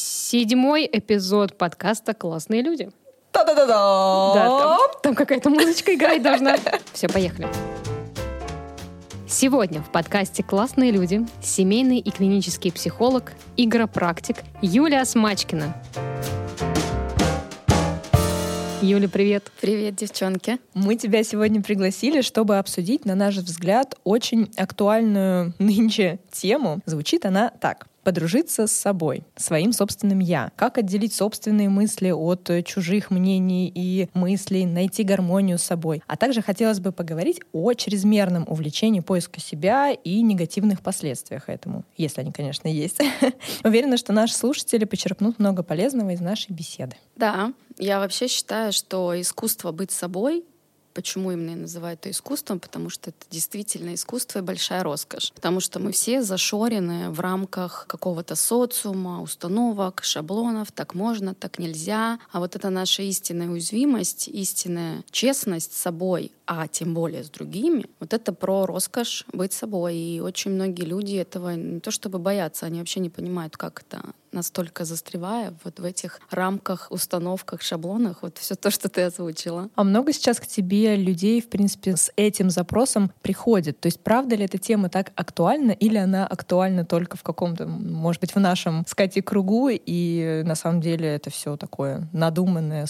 Седьмой эпизод подкаста «Классные люди». Та-да-да-да! Да, там, там какая-то музычка играть должна. Все, поехали. Сегодня в подкасте «Классные люди» семейный и клинический психолог, игропрактик Юлия Смачкина. Юля, привет. Привет, девчонки. Мы тебя сегодня пригласили, чтобы обсудить, на наш взгляд, очень актуальную нынче тему. Звучит она так подружиться с собой, своим собственным «я». Как отделить собственные мысли от чужих мнений и мыслей, найти гармонию с собой. А также хотелось бы поговорить о чрезмерном увлечении поиска себя и негативных последствиях этому, если они, конечно, есть. Уверена, что наши слушатели почерпнут много полезного из нашей беседы. Да, я вообще считаю, что искусство быть собой Почему именно я называю это искусством? Потому что это действительно искусство и большая роскошь. Потому что мы все зашорены в рамках какого-то социума, установок, шаблонов. Так можно, так нельзя. А вот это наша истинная уязвимость, истинная честность с собой, а тем более с другими, вот это про роскошь быть собой. И очень многие люди этого не то чтобы боятся, они вообще не понимают, как это настолько застревая вот в этих рамках, установках, шаблонах, вот все то, что ты озвучила. А много сейчас к тебе людей, в принципе, с этим запросом приходит? То есть правда ли эта тема так актуальна или она актуальна только в каком-то, может быть, в нашем, сказать, кругу, и на самом деле это все такое надуманное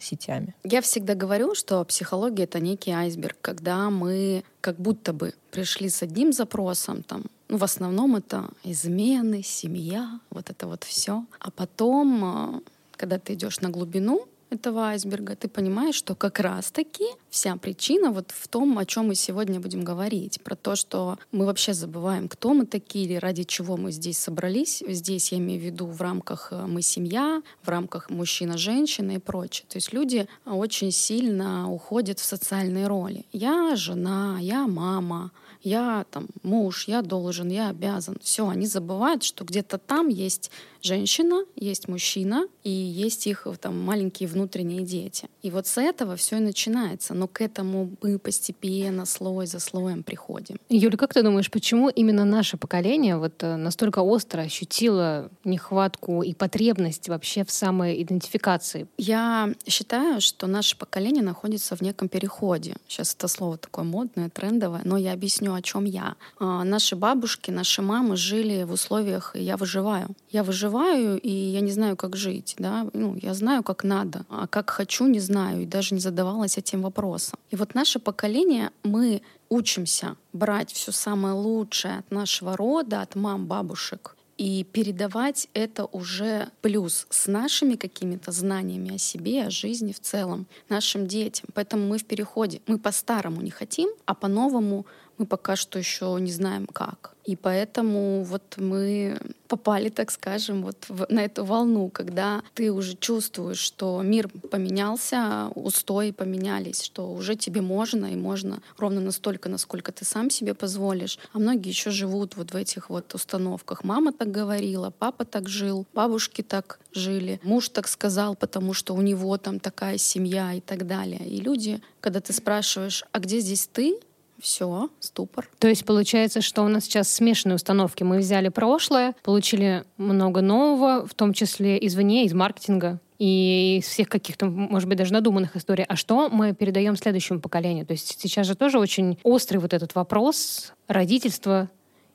соцсетями? Я всегда говорю, что психология — это некий айсберг, когда мы как будто бы пришли с одним запросом, там, ну, в основном это измены, семья, вот это вот все. А потом, а, когда ты идешь на глубину, этого айсберга, ты понимаешь, что как раз-таки вся причина вот в том, о чем мы сегодня будем говорить, про то, что мы вообще забываем, кто мы такие или ради чего мы здесь собрались. Здесь я имею в виду в рамках э, мы семья, в рамках мужчина-женщина и прочее. То есть люди очень сильно уходят в социальные роли. Я жена, я мама, я там муж, я должен, я обязан. Все, они забывают, что где-то там есть женщина, есть мужчина и есть их там маленькие внутренние дети. И вот с этого все и начинается. Но к этому мы постепенно, слой за слоем приходим. Юля, как ты думаешь, почему именно наше поколение вот э, настолько остро ощутило нехватку и потребность вообще в самоидентификации? Я считаю, что наше поколение находится в неком переходе. Сейчас это слово такое модное, трендовое, но я объясню, о чем я. А, наши бабушки, наши мамы жили в условиях «я выживаю». Я выживаю проживаю, и я не знаю, как жить. Да? Ну, я знаю, как надо, а как хочу, не знаю, и даже не задавалась этим вопросом. И вот наше поколение, мы учимся брать все самое лучшее от нашего рода, от мам, бабушек, и передавать это уже плюс с нашими какими-то знаниями о себе, о жизни в целом, нашим детям. Поэтому мы в переходе. Мы по-старому не хотим, а по-новому мы пока что еще не знаем как. И поэтому вот мы попали, так скажем, вот в, на эту волну, когда ты уже чувствуешь, что мир поменялся, устои поменялись, что уже тебе можно и можно ровно настолько, насколько ты сам себе позволишь. А многие еще живут вот в этих вот установках. Мама так говорила, папа так жил, бабушки так жили, муж так сказал, потому что у него там такая семья и так далее. И люди, когда ты спрашиваешь, а где здесь ты, все, ступор. То есть получается, что у нас сейчас смешанные установки. Мы взяли прошлое, получили много нового, в том числе извне, из маркетинга и из всех каких-то, может быть, даже надуманных историй. А что мы передаем следующему поколению? То есть сейчас же тоже очень острый вот этот вопрос родительства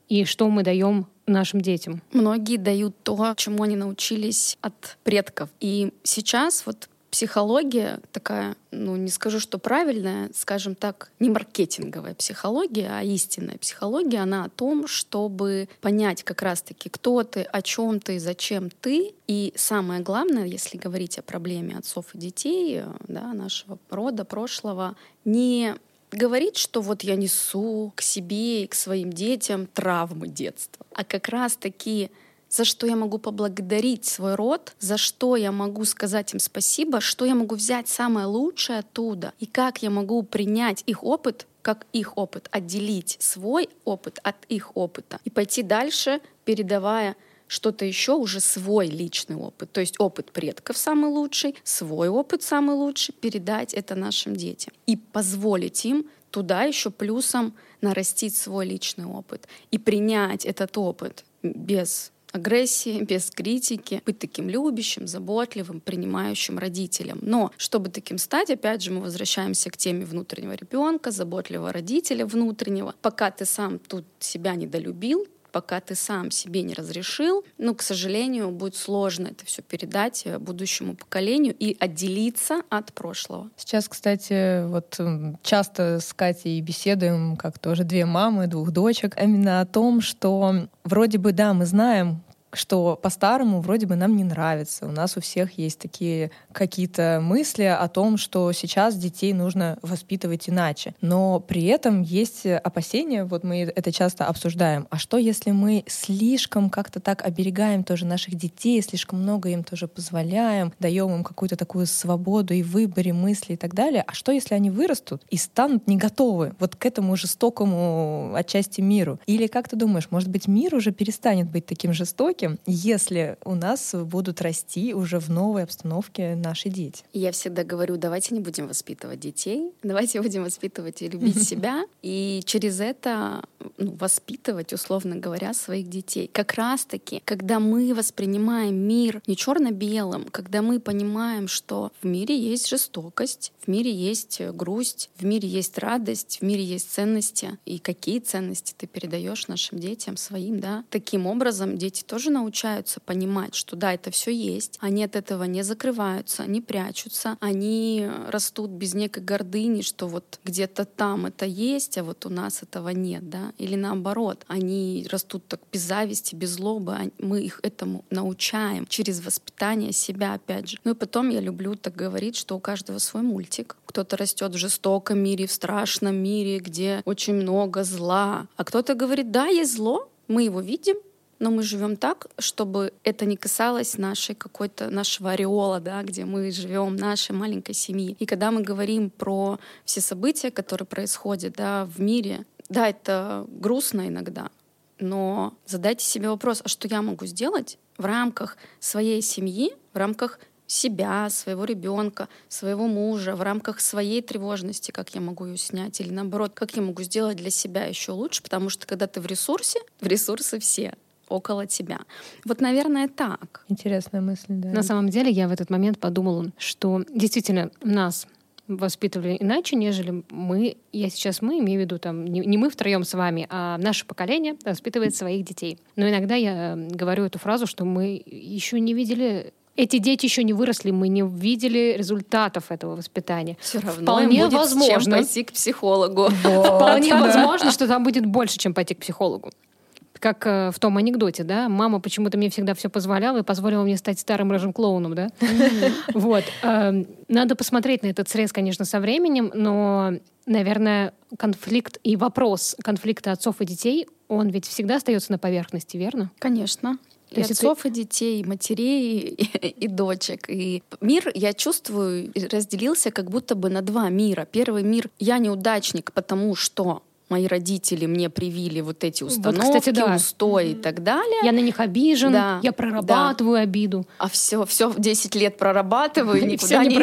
и что мы даем нашим детям. Многие дают то, чему они научились от предков. И сейчас вот психология такая, ну не скажу, что правильная, скажем так, не маркетинговая психология, а истинная психология, она о том, чтобы понять как раз-таки, кто ты, о чем ты, зачем ты. И самое главное, если говорить о проблеме отцов и детей, да, нашего рода, прошлого, не говорить, что вот я несу к себе и к своим детям травмы детства, а как раз-таки за что я могу поблагодарить свой род, за что я могу сказать им спасибо, что я могу взять самое лучшее оттуда, и как я могу принять их опыт как их опыт, отделить свой опыт от их опыта и пойти дальше, передавая что-то еще уже свой личный опыт, то есть опыт предков самый лучший, свой опыт самый лучший, передать это нашим детям и позволить им туда еще плюсом нарастить свой личный опыт и принять этот опыт без агрессии, без критики, быть таким любящим, заботливым, принимающим родителем. Но чтобы таким стать, опять же, мы возвращаемся к теме внутреннего ребенка, заботливого родителя внутреннего. Пока ты сам тут себя недолюбил, пока ты сам себе не разрешил, ну, к сожалению, будет сложно это все передать э, будущему поколению и отделиться от прошлого. Сейчас, кстати, вот часто с Катей беседуем, как тоже две мамы, двух дочек, именно о том, что вроде бы, да, мы знаем, что по-старому вроде бы нам не нравится. У нас у всех есть такие какие-то мысли о том, что сейчас детей нужно воспитывать иначе. Но при этом есть опасения, вот мы это часто обсуждаем. А что, если мы слишком как-то так оберегаем тоже наших детей, слишком много им тоже позволяем, даем им какую-то такую свободу и выборе мысли и так далее? А что, если они вырастут и станут не готовы вот к этому жестокому отчасти миру? Или как ты думаешь, может быть, мир уже перестанет быть таким жестоким, жестоким, если у нас будут расти уже в новой обстановке наши дети. Я всегда говорю, давайте не будем воспитывать детей, давайте будем воспитывать и любить себя, и через это ну, воспитывать, условно говоря, своих детей. Как раз-таки, когда мы воспринимаем мир не черно-белым, когда мы понимаем, что в мире есть жестокость, в мире есть грусть, в мире есть радость, в мире есть ценности, и какие ценности ты передаешь нашим детям, своим, да. Таким образом, дети тоже научаются понимать, что да, это все есть, они от этого не закрываются, не прячутся, они растут без некой гордыни, что вот где-то там это есть, а вот у нас этого нет, да, или наоборот, они растут так без зависти, без злобы, мы их этому научаем через воспитание себя, опять же. Ну и потом я люблю так говорить, что у каждого свой мультик. Кто-то растет в жестоком мире, в страшном мире, где очень много зла, а кто-то говорит, да, есть зло, мы его видим, но мы живем так, чтобы это не касалось нашей какой-то нашего ореола, да, где мы живем, нашей маленькой семьи. И когда мы говорим про все события, которые происходят да, в мире, да, это грустно иногда, но задайте себе вопрос, а что я могу сделать в рамках своей семьи, в рамках себя, своего ребенка, своего мужа, в рамках своей тревожности, как я могу ее снять, или наоборот, как я могу сделать для себя еще лучше, потому что когда ты в ресурсе, в ресурсы все около тебя. Вот, наверное, так. Интересная мысль, да. На самом деле я в этот момент подумала, что действительно нас воспитывали иначе, нежели мы, я сейчас мы, имею в виду там не, не мы втроем с вами, а наше поколение воспитывает своих детей. Но иногда я э, говорю эту фразу, что мы еще не видели эти дети еще не выросли, мы не видели результатов этого воспитания. Все равно Вполне будет возможно, чем пойти к психологу. Вполне возможно, что там будет больше, чем пойти к психологу как э, в том анекдоте, да, мама почему-то мне всегда все позволяла и позволила мне стать старым рыжим клоуном, да. Вот. Эм, надо посмотреть на этот срез, конечно, со временем, но, наверное, конфликт и вопрос конфликта отцов и детей, он ведь всегда остается на поверхности, верно? Конечно. И отцов, и детей, и матерей, и, и дочек. И мир, я чувствую, разделился как будто бы на два мира. Первый мир — я неудачник, потому что мои родители мне привили вот эти установки, вот, кстати, да. устои и так далее. Я на них обижен, да. я прорабатываю да. обиду. А все, все в 10 лет прорабатываю, никуда не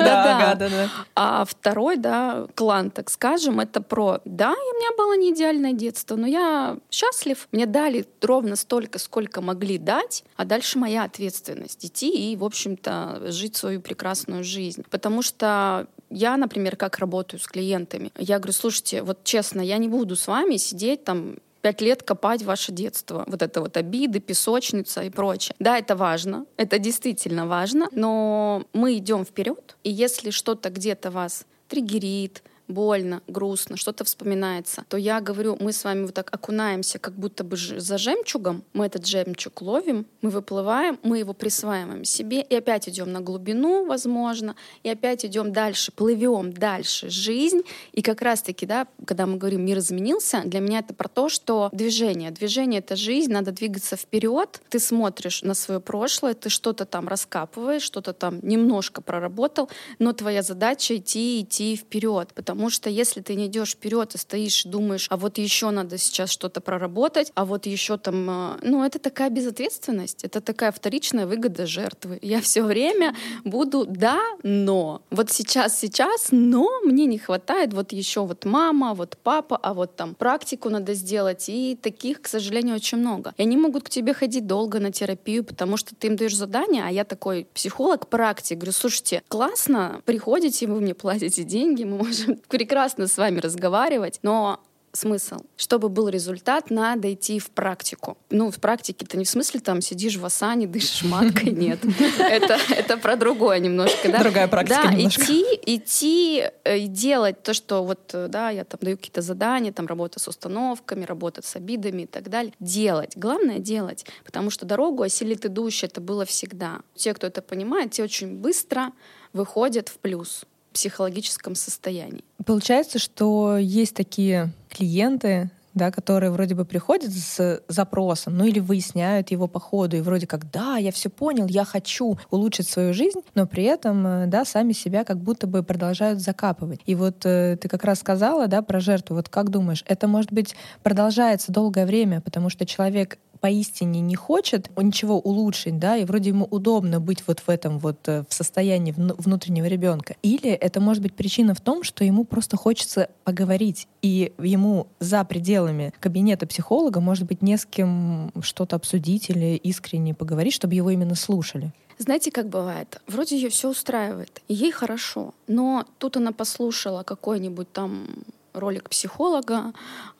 да, да, да. А второй, да, клан, так скажем, это про, да, у меня было не идеальное детство, но я счастлив, мне дали ровно столько, сколько могли дать, а дальше моя ответственность идти и, в общем-то, жить свою прекрасную жизнь. Потому что я, например, как работаю с клиентами, я говорю, слушайте, вот честно, я не буду с вами сидеть там пять лет копать ваше детство. Вот это вот обиды, песочница и прочее. Да, это важно, это действительно важно, но мы идем вперед, и если что-то где-то вас триггерит, больно, грустно, что-то вспоминается, то я говорю, мы с вами вот так окунаемся, как будто бы за жемчугом, мы этот жемчуг ловим, мы выплываем, мы его присваиваем себе и опять идем на глубину, возможно, и опять идем дальше, плывем дальше жизнь. И как раз-таки, да, когда мы говорим мир изменился, для меня это про то, что движение, движение это жизнь, надо двигаться вперед. Ты смотришь на свое прошлое, ты что-то там раскапываешь, что-то там немножко проработал, но твоя задача идти, идти вперед, потому потому что если ты не идешь вперед и стоишь, думаешь, а вот еще надо сейчас что-то проработать, а вот еще там, э, ну, это такая безответственность, это такая вторичная выгода жертвы. Я все время буду да, но. Вот сейчас, сейчас, но мне не хватает вот еще вот мама, вот папа, а вот там практику надо сделать. И таких, к сожалению, очень много. И они могут к тебе ходить долго на терапию, потому что ты им даешь задание, а я такой психолог, практик. Говорю, слушайте, классно, приходите, вы мне платите деньги, мы можем прекрасно с вами разговаривать, но смысл. Чтобы был результат, надо идти в практику. Ну, в практике-то не в смысле там сидишь в асане, дышишь маткой, нет. Это, это про другое немножко, да? Другая практика Да, немножко. идти, идти э, и делать то, что вот, э, да, я там даю какие-то задания, там работа с установками, работа с обидами и так далее. Делать. Главное делать, потому что дорогу осилит идущий, это было всегда. Те, кто это понимает, те очень быстро выходят в плюс психологическом состоянии. Получается, что есть такие клиенты, да, которые вроде бы приходят с запросом, ну или выясняют его по ходу, и вроде как, да, я все понял, я хочу улучшить свою жизнь, но при этом, э, да, сами себя как будто бы продолжают закапывать. И вот э, ты как раз сказала, да, про жертву, вот как думаешь, это, может быть, продолжается долгое время, потому что человек поистине не хочет ничего улучшить, да, и вроде ему удобно быть вот в этом вот э, в состоянии вну- внутреннего ребенка. Или это может быть причина в том, что ему просто хочется поговорить, и ему за пределами кабинета психолога может быть не с кем что-то обсудить или искренне поговорить, чтобы его именно слушали. Знаете, как бывает? Вроде ее все устраивает, и ей хорошо, но тут она послушала какой-нибудь там ролик психолога,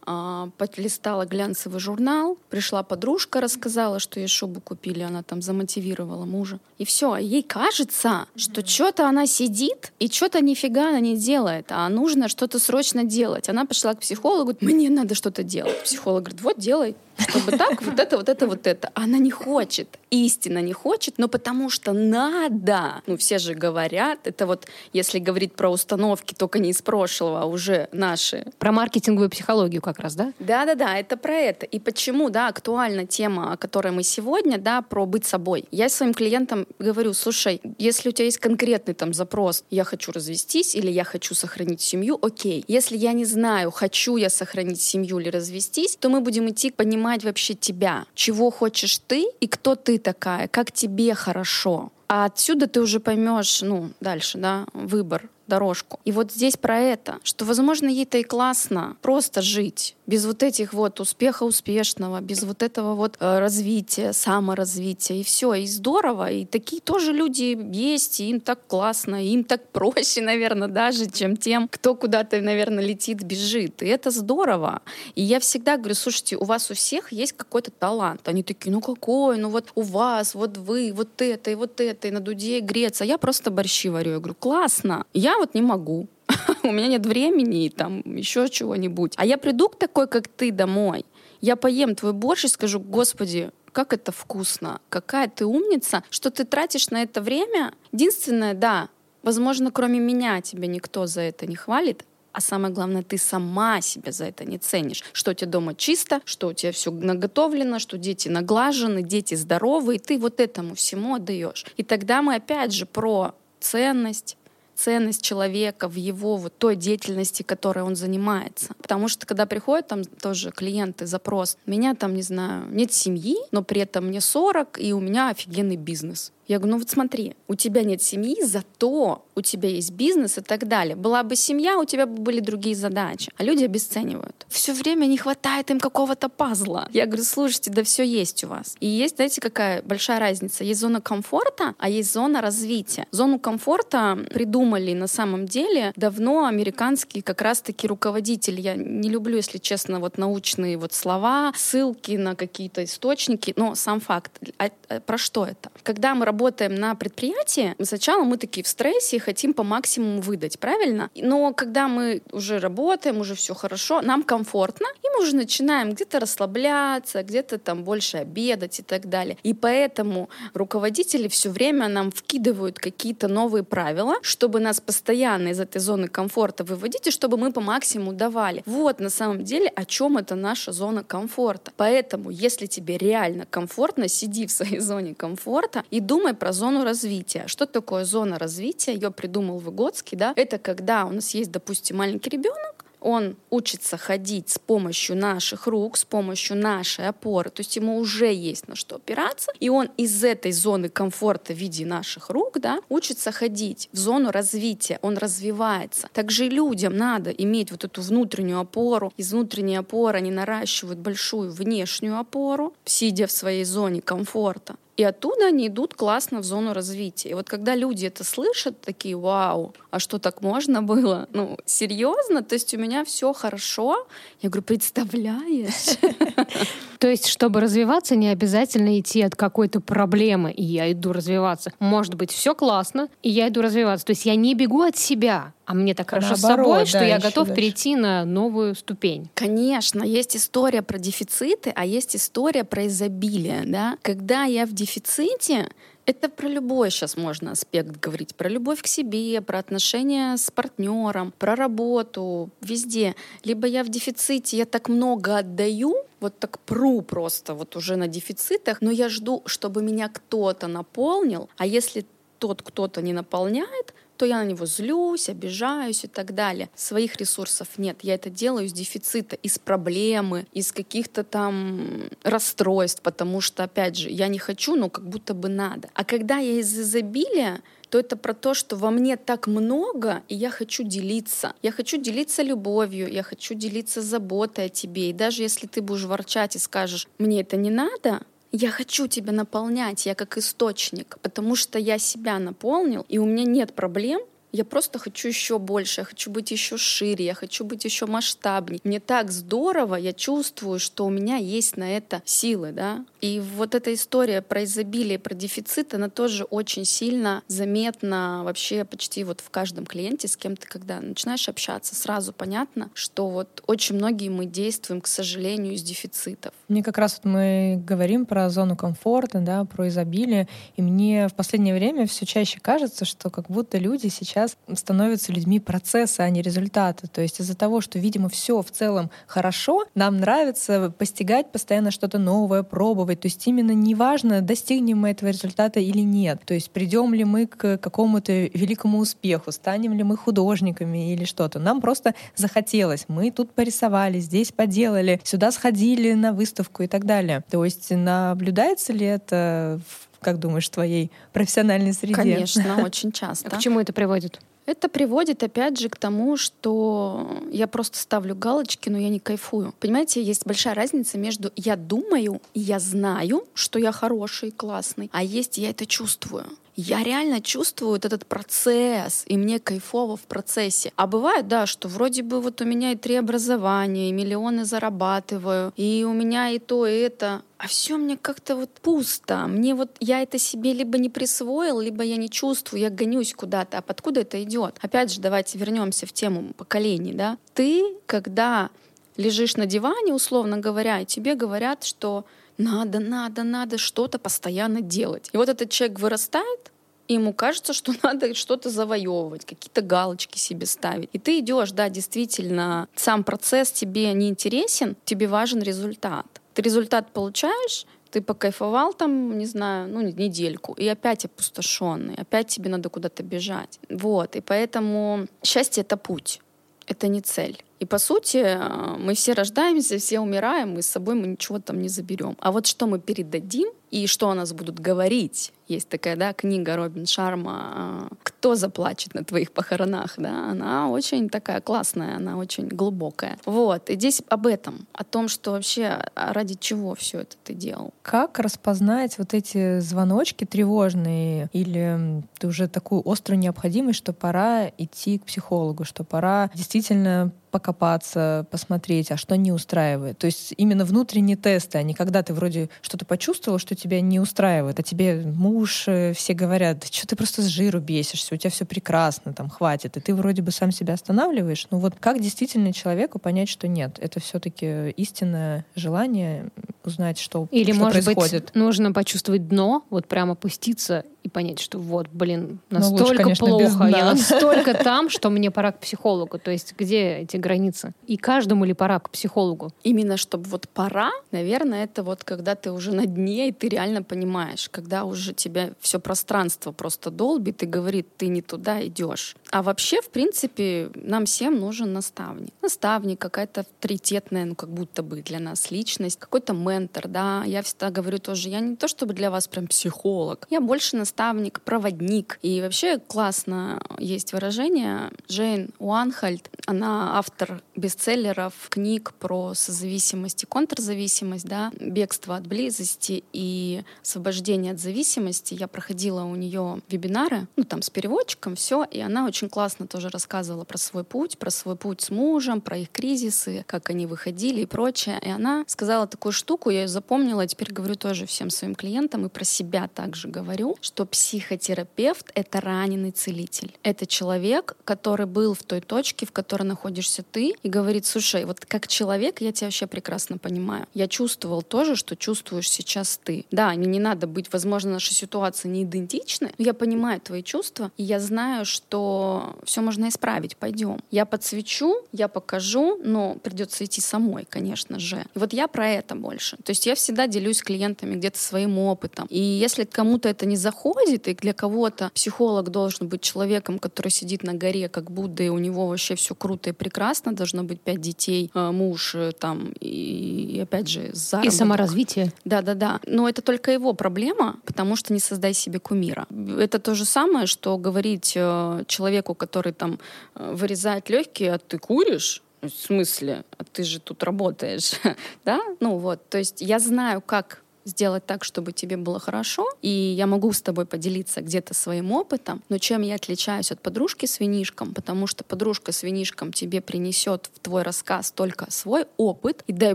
а, полистала глянцевый журнал, пришла подружка, рассказала, что ей шубу купили, она там замотивировала мужа. И все, а ей кажется, что что-то она сидит и что-то нифига она не делает, а нужно что-то срочно делать. Она пошла к психологу, мне надо что-то делать. Психолог говорит, вот делай, чтобы так, вот это, вот это, вот это. Она не хочет, истинно не хочет, но потому что надо. Ну, все же говорят, это вот, если говорить про установки, только не из прошлого, а уже наши. Про маркетинговую психологию как раз, да? Да-да-да, это про это. И почему, да, актуальна тема, о которой мы сегодня, да, про быть собой. Я своим клиентам говорю, слушай, если у тебя есть конкретный там запрос, я хочу развестись или я хочу сохранить семью, окей. Если я не знаю, хочу я сохранить семью или развестись, то мы будем идти понимать вообще тебя, чего хочешь ты и кто ты такая, как тебе хорошо. А отсюда ты уже поймешь, ну, дальше, да, выбор дорожку. И вот здесь про это, что, возможно, ей-то и классно просто жить без вот этих вот успеха успешного, без вот этого вот э, развития, саморазвития, и все, и здорово, и такие тоже люди есть, и им так классно, и им так проще, наверное, даже, чем тем, кто куда-то, наверное, летит, бежит, и это здорово. И я всегда говорю, слушайте, у вас у всех есть какой-то талант. Они такие, ну какой, ну вот у вас, вот вы, вот это, и вот это, и на дуде греться. Я просто борщи варю. Я говорю, классно. Я вот не могу. У меня нет времени и там еще чего-нибудь. А я приду к такой, как ты, домой. Я поем твой борщ и скажу, господи, как это вкусно, какая ты умница, что ты тратишь на это время. Единственное, да, возможно, кроме меня тебя никто за это не хвалит, а самое главное, ты сама себя за это не ценишь. Что у тебя дома чисто, что у тебя все наготовлено, что дети наглажены, дети здоровы, и ты вот этому всему отдаешь. И тогда мы опять же про ценность, ценность человека в его вот той деятельности, которой он занимается. Потому что когда приходят там тоже клиенты, запрос, меня там, не знаю, нет семьи, но при этом мне 40, и у меня офигенный бизнес. Я говорю, ну вот смотри, у тебя нет семьи, зато у тебя есть бизнес и так далее. Была бы семья, у тебя бы были другие задачи. А люди обесценивают. Все время не хватает им какого-то пазла. Я говорю, слушайте, да все есть у вас. И есть, знаете, какая большая разница? Есть зона комфорта, а есть зона развития. Зону комфорта придумали на самом деле давно американские как раз-таки руководители. Я не люблю, если честно, вот научные вот слова, ссылки на какие-то источники, но сам факт. А, а про что это? Когда мы работаем на предприятии, сначала мы такие в стрессе и хотим по максимуму выдать, правильно? Но когда мы уже работаем, уже все хорошо, нам комфортно, и мы уже начинаем где-то расслабляться, где-то там больше обедать и так далее. И поэтому руководители все время нам вкидывают какие-то новые правила, чтобы нас постоянно из этой зоны комфорта выводить, и чтобы мы по максимуму давали. Вот на самом деле о чем это наша зона комфорта. Поэтому, если тебе реально комфортно, сиди в своей зоне комфорта и думай про зону развития. Что такое зона развития? Ее придумал Выгодский, да? Это когда у нас есть, допустим, маленький ребенок, он учится ходить с помощью наших рук, с помощью нашей опоры, то есть ему уже есть на что опираться, и он из этой зоны комфорта в виде наших рук, да, учится ходить в зону развития, он развивается. Также людям надо иметь вот эту внутреннюю опору, из внутренней опоры они наращивают большую внешнюю опору, сидя в своей зоне комфорта. И оттуда они идут классно в зону развития. И вот когда люди это слышат, такие, вау, а что так можно было? Ну, серьезно? То есть у меня все хорошо? Я говорю, представляешь? То есть, чтобы развиваться, не обязательно идти от какой-то проблемы, и я иду развиваться. Может быть, все классно, и я иду развиваться. То есть я не бегу от себя, а мне так хорошо Наоборот, с собой, да, что я готов дальше. перейти на новую ступень. Конечно, есть история про дефициты, а есть история про изобилие. Да? Когда я в дефиците, это про любой сейчас можно аспект говорить. Про любовь к себе, про отношения с партнером, про работу, везде. Либо я в дефиците, я так много отдаю, вот так пру просто вот уже на дефицитах, но я жду, чтобы меня кто-то наполнил, а если тот кто-то не наполняет, то я на него злюсь, обижаюсь и так далее. Своих ресурсов нет. Я это делаю из дефицита, из проблемы, из каких-то там расстройств, потому что, опять же, я не хочу, но как будто бы надо. А когда я из изобилия, то это про то, что во мне так много, и я хочу делиться. Я хочу делиться любовью, я хочу делиться заботой о тебе. И даже если ты будешь ворчать и скажешь, мне это не надо, я хочу тебя наполнять, я как источник, потому что я себя наполнил, и у меня нет проблем я просто хочу еще больше, я хочу быть еще шире, я хочу быть еще масштабнее. Мне так здорово, я чувствую, что у меня есть на это силы, да. И вот эта история про изобилие, про дефицит, она тоже очень сильно заметна вообще почти вот в каждом клиенте, с кем ты когда начинаешь общаться, сразу понятно, что вот очень многие мы действуем, к сожалению, из дефицитов. Мне как раз вот мы говорим про зону комфорта, да, про изобилие, и мне в последнее время все чаще кажется, что как будто люди сейчас сейчас становятся людьми процесса, а не результата. То есть из-за того, что, видимо, все в целом хорошо, нам нравится постигать постоянно что-то новое, пробовать. То есть именно неважно, достигнем мы этого результата или нет. То есть придем ли мы к какому-то великому успеху, станем ли мы художниками или что-то. Нам просто захотелось. Мы тут порисовали, здесь поделали, сюда сходили на выставку и так далее. То есть наблюдается ли это в как думаешь, в твоей профессиональной среде? Конечно, очень часто. А к чему это приводит? Это приводит, опять же, к тому, что я просто ставлю галочки, но я не кайфую. Понимаете, есть большая разница между я думаю и я знаю, что я хороший, классный, а есть я это чувствую я реально чувствую вот этот процесс, и мне кайфово в процессе. А бывает, да, что вроде бы вот у меня и три образования, и миллионы зарабатываю, и у меня и то, и это, а все мне как-то вот пусто. Мне вот я это себе либо не присвоил, либо я не чувствую, я гонюсь куда-то. А откуда это идет? Опять же, давайте вернемся в тему поколений, да. Ты, когда лежишь на диване, условно говоря, и тебе говорят, что надо, надо, надо что-то постоянно делать. И вот этот человек вырастает, и ему кажется, что надо что-то завоевывать, какие-то галочки себе ставить. И ты идешь, да, действительно, сам процесс тебе не интересен, тебе важен результат. Ты результат получаешь, ты покайфовал там, не знаю, ну, недельку, и опять опустошенный, опять тебе надо куда-то бежать. Вот, и поэтому счастье — это путь, это не цель. И по сути, э, мы все рождаемся, все умираем, и с собой мы ничего там не заберем. А вот что мы передадим и что о нас будут говорить, есть такая да, книга Робин Шарма «Кто заплачет на твоих похоронах?» да? Она очень такая классная, она очень глубокая. Вот. И здесь об этом, о том, что вообще а ради чего все это ты делал. Как распознать вот эти звоночки тревожные или ты уже такую острую необходимость, что пора идти к психологу, что пора действительно покопаться, посмотреть, а что не устраивает. То есть именно внутренние тесты, а не когда ты вроде что-то почувствовал, что тебя не устраивает, а тебе муж, э, все говорят, да что ты просто с жиру бесишься, у тебя все прекрасно, там, хватит. И ты вроде бы сам себя останавливаешь. Ну вот как действительно человеку понять, что нет? Это все таки истинное желание узнать, что, Или, что может происходит. быть, нужно почувствовать дно, вот прямо опуститься и понять, что вот, блин, Ну, лучше, настолько конечно, плохо, я настолько там, что мне пора к психологу. То есть где эти границы? И каждому ли пора к психологу? Именно чтобы вот пора, наверное, это вот когда ты уже на дне, и ты реально понимаешь, когда уже тебя все пространство просто долбит и говорит, ты не туда идешь. А вообще, в принципе, нам всем нужен наставник. Наставник, какая-то авторитетная, ну, как будто бы для нас личность, какой-то ментор, да. Я всегда говорю тоже, я не то чтобы для вас прям психолог, я больше наставник, проводник. И вообще классно есть выражение. Джейн Уанхальд, она автор бестселлеров, книг про созависимость и контрзависимость, да, бегство от близости и освобождение от зависимости. Я проходила у нее вебинары, ну там с переводчиком, все, и она очень классно тоже рассказывала про свой путь, про свой путь с мужем, про их кризисы, как они выходили и прочее. И она сказала такую штуку, я ее запомнила, и теперь говорю тоже всем своим клиентам и про себя также говорю, что психотерапевт — это раненый целитель. Это человек, который был в той точке, в которой находишься ты, и говорит, слушай, вот как человек я тебя вообще прекрасно понимаю. Я чувствовал тоже, что чувствуешь сейчас ты. Да, не, не надо быть, возможно, наши ситуации не идентичны, но я понимаю твои чувства, и я знаю, что все можно исправить, пойдем. Я подсвечу, я покажу, но придется идти самой, конечно же. И вот я про это больше. То есть я всегда делюсь с клиентами где-то своим опытом. И если кому-то это не заходит, и для кого-то психолог должен быть человеком, который сидит на горе, как Будда, и у него вообще все круто и прекрасно, должно быть пять детей, э, муж э, там, и, и опять же, И заработок. саморазвитие. Да, да, да. Но это только его проблема, потому что не создай себе кумира. Это то же самое, что говорить э, человеку, который там вырезает легкие, а ты куришь? В смысле? А ты же тут работаешь, да? Ну вот, то есть я знаю, как сделать так, чтобы тебе было хорошо, и я могу с тобой поделиться где-то своим опытом, но чем я отличаюсь от подружки с винишком, потому что подружка с винишком тебе принесет в твой рассказ только свой опыт, и дай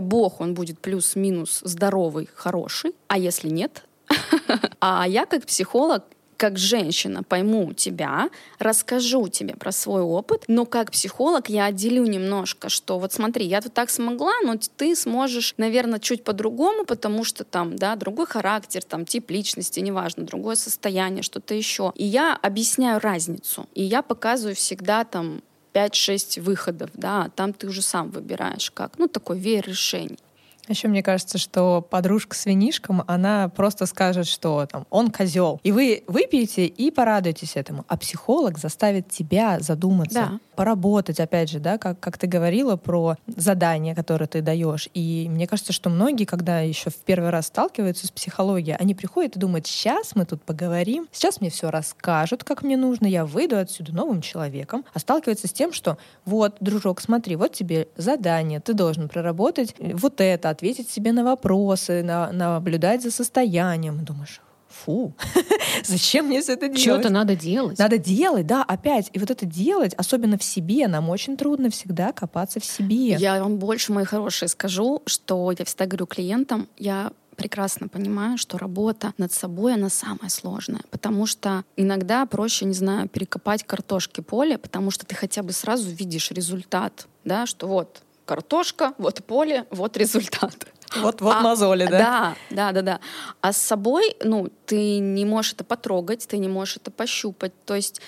бог он будет плюс-минус здоровый, хороший, а если нет, а я как психолог как женщина пойму тебя, расскажу тебе про свой опыт, но как психолог я отделю немножко, что вот смотри, я тут так смогла, но ты сможешь, наверное, чуть по-другому, потому что там, да, другой характер, там, тип личности, неважно, другое состояние, что-то еще. И я объясняю разницу. И я показываю всегда там 5-6 выходов, да, там ты уже сам выбираешь как. Ну, такой веер решений. Еще мне кажется, что подружка с винишком, она просто скажет, что там он козел. И вы выпьете и порадуетесь этому. А психолог заставит тебя задуматься, Да. поработать, опять же, да, как, как ты говорила про задания, которые ты даешь. И мне кажется, что многие, когда еще в первый раз сталкиваются с психологией, они приходят и думают, сейчас мы тут поговорим, сейчас мне все расскажут, как мне нужно, я выйду отсюда новым человеком. А сталкиваются с тем, что вот, дружок, смотри, вот тебе задание, ты должен проработать вот это, ответить себе на вопросы, на, наблюдать за состоянием. Думаешь, фу, зачем мне все это делать? Что-то надо делать. Надо делать, да, опять. И вот это делать, особенно в себе, нам очень трудно всегда копаться в себе. Я вам больше, мои хорошие, скажу, что я всегда говорю клиентам, я прекрасно понимаю, что работа над собой, она самая сложная. Потому что иногда проще, не знаю, перекопать картошки поле, потому что ты хотя бы сразу видишь результат, да, что вот картошка, вот поле, вот результат. Вот, вот А, мозоли, да? Да, да, да, да. А с собой, ну, ты не можешь это потрогать, ты не можешь это пощупать. То есть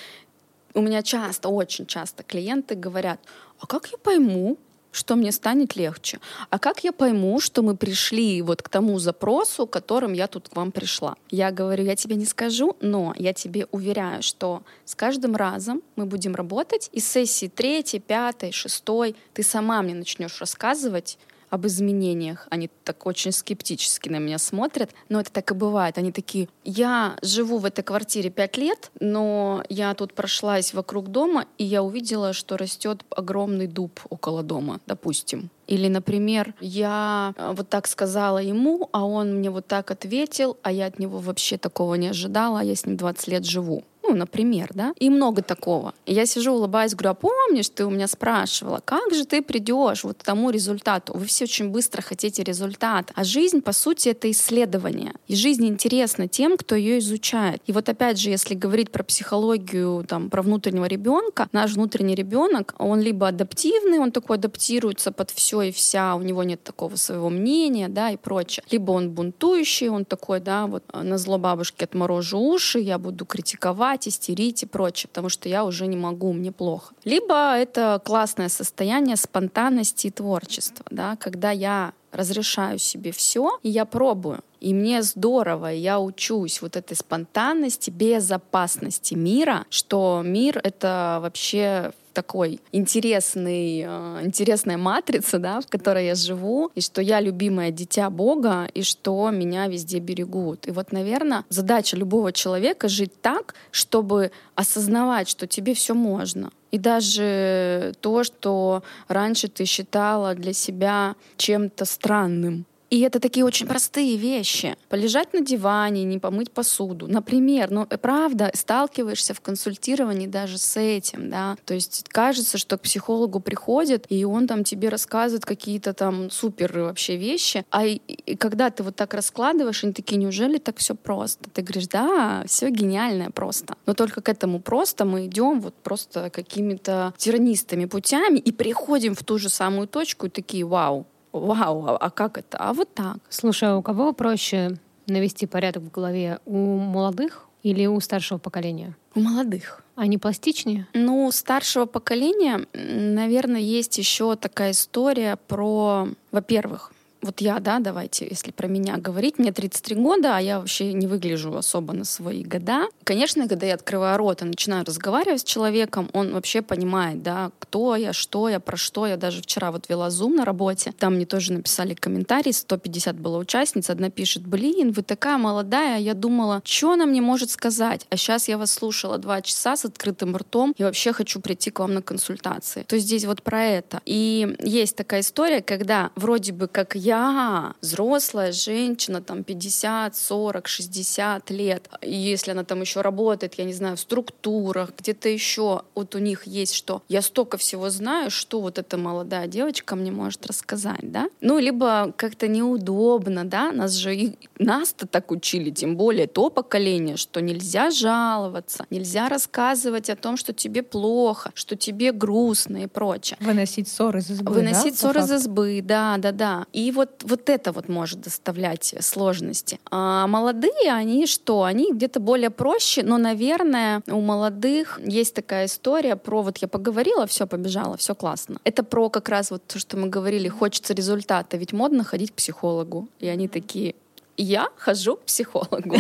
у меня часто, очень часто клиенты говорят, а как я пойму, что мне станет легче? А как я пойму, что мы пришли вот к тому запросу, которым я тут к вам пришла? Я говорю, я тебе не скажу, но я тебе уверяю, что с каждым разом мы будем работать, и сессии третьей, пятой, шестой ты сама мне начнешь рассказывать, об изменениях. Они так очень скептически на меня смотрят, но это так и бывает. Они такие, я живу в этой квартире пять лет, но я тут прошлась вокруг дома, и я увидела, что растет огромный дуб около дома, допустим. Или, например, я э, вот так сказала ему, а он мне вот так ответил, а я от него вообще такого не ожидала, а я с ним 20 лет живу. Ну, например, да? И много такого. Я сижу, улыбаюсь, говорю, а помнишь, ты у меня спрашивала, как же ты придешь вот к тому результату? Вы все очень быстро хотите результат. А жизнь, по сути, это исследование. И жизнь интересна тем, кто ее изучает. И вот опять же, если говорить про психологию, там, про внутреннего ребенка, наш внутренний ребенок, он либо адаптивный, он такой адаптируется под все и вся, у него нет такого своего мнения, да, и прочее. Либо он бунтующий, он такой, да, вот на зло бабушки отморожу уши, я буду критиковать, истерить и прочее, потому что я уже не могу, мне плохо. Либо это классное состояние спонтанности и творчества, да, когда я разрешаю себе все, и я пробую. И мне здорово, я учусь вот этой спонтанности, безопасности мира, что мир — это вообще такой интересный, э, интересная матрица, да, в которой я живу, и что я любимое дитя Бога, и что меня везде берегут. И вот, наверное, задача любого человека — жить так, чтобы осознавать, что тебе все можно. И даже то, что раньше ты считала для себя чем-то странным, и это такие очень простые вещи. Полежать на диване, не помыть посуду. Например, ну правда, сталкиваешься в консультировании даже с этим, да. То есть кажется, что к психологу приходит, и он там тебе рассказывает какие-то там супер вообще вещи. А и, и когда ты вот так раскладываешь, они такие, неужели так все просто? Ты говоришь, да, все гениальное просто. Но только к этому просто мы идем вот просто какими-то тиранистыми путями и приходим в ту же самую точку и такие, вау, вау, а, а как это? А вот так. Слушай, а у кого проще навести порядок в голове? У молодых или у старшего поколения? У молодых. Они пластичнее? Ну, у старшего поколения, наверное, есть еще такая история про, во-первых, вот я, да, давайте, если про меня говорить, мне 33 года, а я вообще не выгляжу особо на свои года. Конечно, когда я открываю рот и начинаю разговаривать с человеком, он вообще понимает, да, кто я, что я, про что я. Даже вчера вот вела зум на работе, там мне тоже написали комментарий, 150 было участниц, одна пишет, блин, вы такая молодая, я думала, что она мне может сказать? А сейчас я вас слушала два часа с открытым ртом и вообще хочу прийти к вам на консультации. То есть здесь вот про это. И есть такая история, когда вроде бы как я я, взрослая женщина, там 50, 40, 60 лет, если она там еще работает, я не знаю, в структурах, где-то еще, вот у них есть что. Я столько всего знаю, что вот эта молодая девочка мне может рассказать, да? Ну, либо как-то неудобно, да? Нас же и нас-то так учили, тем более то поколение, что нельзя жаловаться, нельзя рассказывать о том, что тебе плохо, что тебе грустно и прочее. Выносить ссоры из избы, Выносить да, ссоры из избы, да, да, да. И вот вот, вот это вот может доставлять сложности. А молодые, они что? Они где-то более проще, но, наверное, у молодых есть такая история про, вот я поговорила, все побежало, все классно. Это про как раз вот то, что мы говорили, хочется результата, ведь модно ходить к психологу. И они такие, я хожу к психологу.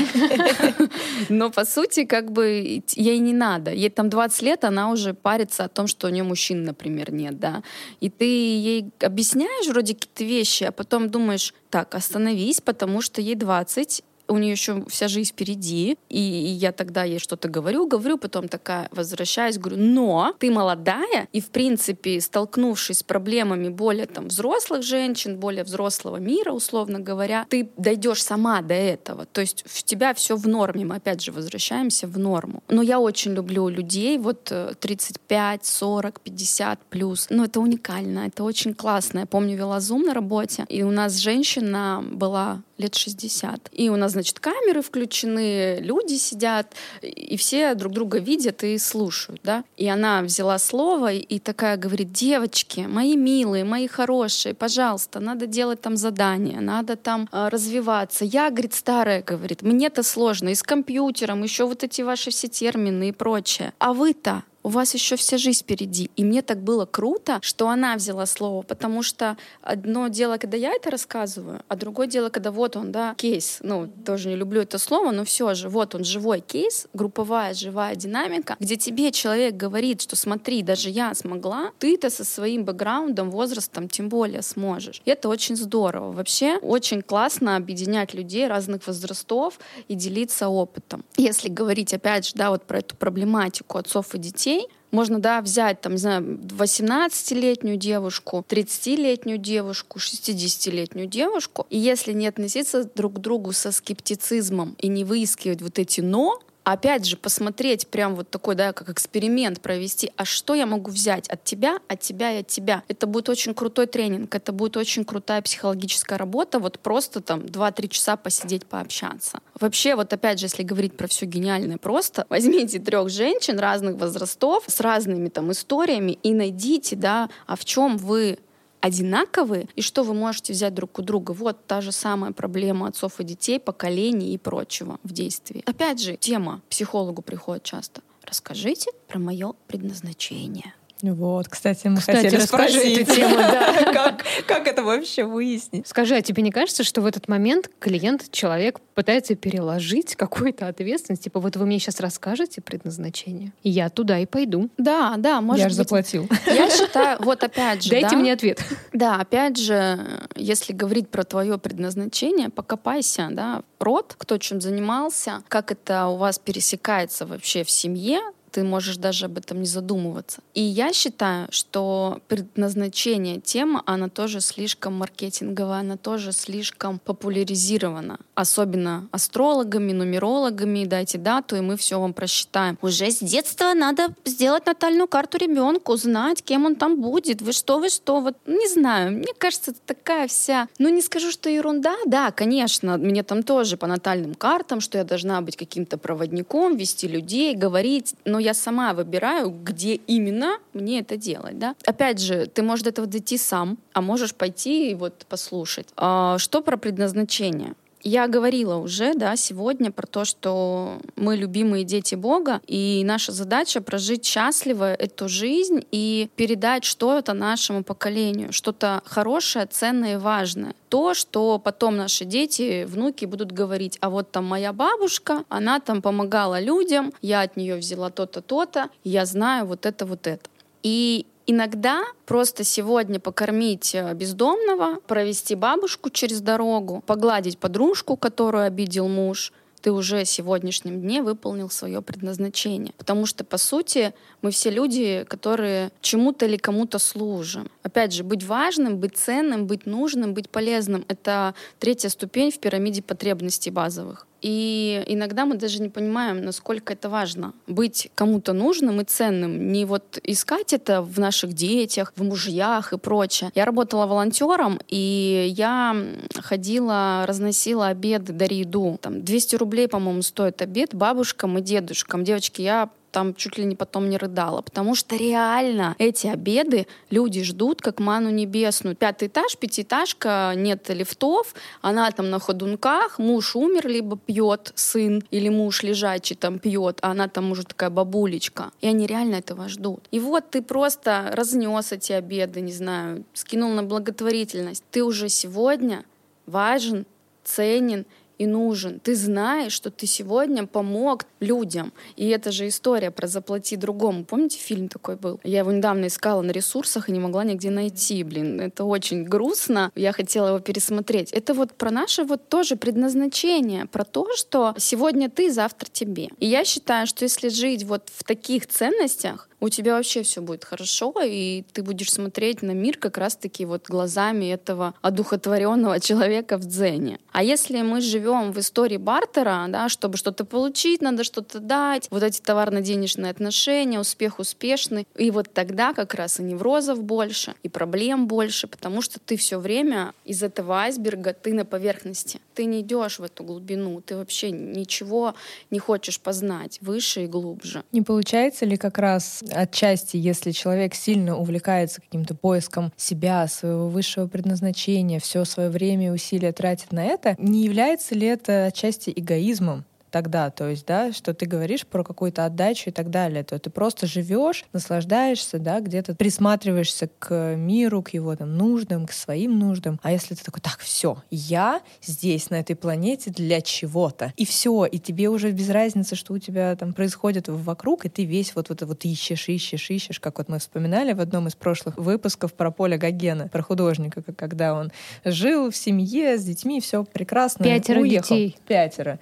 Но по сути, как бы ей не надо. Ей там 20 лет, она уже парится о том, что у нее мужчин, например, нет, да. И ты ей объясняешь вроде какие-то вещи, а потом думаешь, так, остановись, потому что ей 20, у нее еще вся жизнь впереди, и я тогда ей что-то говорю, говорю, потом такая возвращаюсь, говорю, но ты молодая, и в принципе, столкнувшись с проблемами более там взрослых женщин, более взрослого мира, условно говоря, ты дойдешь сама до этого. То есть в тебя все в норме, мы опять же возвращаемся в норму. Но я очень люблю людей, вот 35, 40, 50 плюс. Ну, это уникально, это очень классно. Я помню, вела зум на работе, и у нас женщина была лет 60. И у нас, значит, камеры включены, люди сидят, и все друг друга видят и слушают, да. И она взяла слово и такая говорит, девочки, мои милые, мои хорошие, пожалуйста, надо делать там задания, надо там э, развиваться. Я, говорит, старая, говорит, мне-то сложно, и с компьютером, еще вот эти ваши все термины и прочее. А вы-то у вас еще вся жизнь впереди. И мне так было круто, что она взяла слово, потому что одно дело, когда я это рассказываю, а другое дело, когда вот он, да, кейс, ну, тоже не люблю это слово, но все же, вот он, живой кейс, групповая живая динамика, где тебе человек говорит, что смотри, даже я смогла, ты-то со своим бэкграундом, возрастом тем более сможешь. И это очень здорово. Вообще очень классно объединять людей разных возрастов и делиться опытом. Если говорить, опять же, да, вот про эту проблематику отцов и детей, можно, да, взять, там, не знаю, 18-летнюю девушку, 30-летнюю девушку, 60-летнюю девушку, и если не относиться друг к другу со скептицизмом и не выискивать вот эти «но», опять же, посмотреть прям вот такой, да, как эксперимент провести, а что я могу взять от тебя, от тебя и от тебя. Это будет очень крутой тренинг, это будет очень крутая психологическая работа, вот просто там 2-3 часа посидеть, пообщаться. Вообще, вот опять же, если говорить про все гениальное, просто возьмите трех женщин разных возрастов с разными там историями и найдите, да, а в чем вы одинаковые, и что вы можете взять друг у друга. Вот та же самая проблема отцов и детей, поколений и прочего в действии. Опять же, тема психологу приходит часто. Расскажите про мое предназначение. Вот, кстати, мы Кстати, хотели спросить, эту тему, да. как, как это вообще выяснить? Скажи, а тебе не кажется, что в этот момент клиент, человек пытается переложить какую-то ответственность? Типа, вот вы мне сейчас расскажете предназначение, и я туда и пойду. Да, да, может Я же заплатил. Я считаю, вот опять же, Дайте да, мне ответ. Да, опять же, если говорить про твое предназначение, покопайся, да, род, кто чем занимался, как это у вас пересекается вообще в семье, ты можешь даже об этом не задумываться. И я считаю, что предназначение темы, она тоже слишком маркетинговая, она тоже слишком популяризирована. Особенно астрологами, нумерологами, дайте дату, и мы все вам просчитаем. Уже с детства надо сделать натальную карту ребенку, знать, кем он там будет. Вы что, вы что? Вот не знаю, мне кажется, это такая вся... Ну, не скажу, что ерунда. Да, конечно, мне там тоже по натальным картам, что я должна быть каким-то проводником, вести людей, говорить. Но я сама выбираю, где именно мне это делать, да. Опять же, ты можешь до этого дойти сам, а можешь пойти и вот послушать. А, что про предназначение? Я говорила уже, да, сегодня про то, что мы любимые дети Бога, и наша задача прожить счастливо эту жизнь и передать что-то нашему поколению, что-то хорошее, ценное и важное. То, что потом наши дети, внуки будут говорить, а вот там моя бабушка, она там помогала людям, я от нее взяла то-то, то-то, я знаю вот это, вот это. И Иногда просто сегодня покормить э, бездомного, провести бабушку через дорогу, погладить подружку, которую обидел муж, ты уже в сегодняшнем дне выполнил свое предназначение. Потому что, по сути, мы все люди, которые чему-то или кому-то служим. Опять же, быть важным, быть ценным, быть нужным, быть полезным — это третья ступень в пирамиде потребностей базовых. И иногда мы даже не понимаем, насколько это важно. Быть кому-то нужным и ценным. Не вот искать это в наших детях, в мужьях и прочее. Я работала волонтером, и я ходила, разносила обеды, дари еду. Там 200 рублей, по-моему, стоит обед бабушкам и дедушкам. Девочки, я там чуть ли не потом не рыдала, потому что реально эти обеды люди ждут как ману небесную. Пятый этаж, пятиэтажка, нет лифтов, она там на ходунках, муж умер, либо пьет сын, или муж лежачий там пьет, а она там уже такая бабулечка. И они реально этого ждут. И вот ты просто разнес эти обеды, не знаю, скинул на благотворительность. Ты уже сегодня важен, ценен, и нужен. Ты знаешь, что ты сегодня помог людям. И это же история про «заплати другому». Помните, фильм такой был? Я его недавно искала на ресурсах и не могла нигде найти. Блин, это очень грустно. Я хотела его пересмотреть. Это вот про наше вот тоже предназначение, про то, что сегодня ты, завтра тебе. И я считаю, что если жить вот в таких ценностях, у тебя вообще все будет хорошо, и ты будешь смотреть на мир как раз-таки вот глазами этого одухотворенного человека в дзене. А если мы живем в истории бартера, да, чтобы что-то получить, надо что-то дать, вот эти товарно-денежные отношения, успех успешный, и вот тогда как раз и неврозов больше, и проблем больше, потому что ты все время из этого айсберга, ты на поверхности, ты не идешь в эту глубину, ты вообще ничего не хочешь познать выше и глубже. Не получается ли как раз отчасти, если человек сильно увлекается каким-то поиском себя, своего высшего предназначения, все свое время и усилия тратит на это, не является ли это отчасти эгоизмом? Тогда, то есть, да, что ты говоришь про какую-то отдачу и так далее, то ты просто живешь, наслаждаешься, да, где-то присматриваешься к миру, к его там нуждам, к своим нуждам. А если ты такой, так, все, я здесь, на этой планете для чего-то, и все, и тебе уже без разницы, что у тебя там происходит вокруг, и ты весь вот вот вот ищешь, ищешь, ищешь, как вот мы вспоминали в одном из прошлых выпусков про Поля Гогена, про художника, когда он жил в семье с детьми, все прекрасно, Пятеро уехал. детей. Пятеро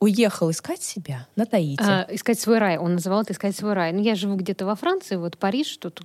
уехал искать себя на Таити. А, искать свой рай. Он называл это искать свой рай. Ну, я живу где-то во Франции, вот Париж, тут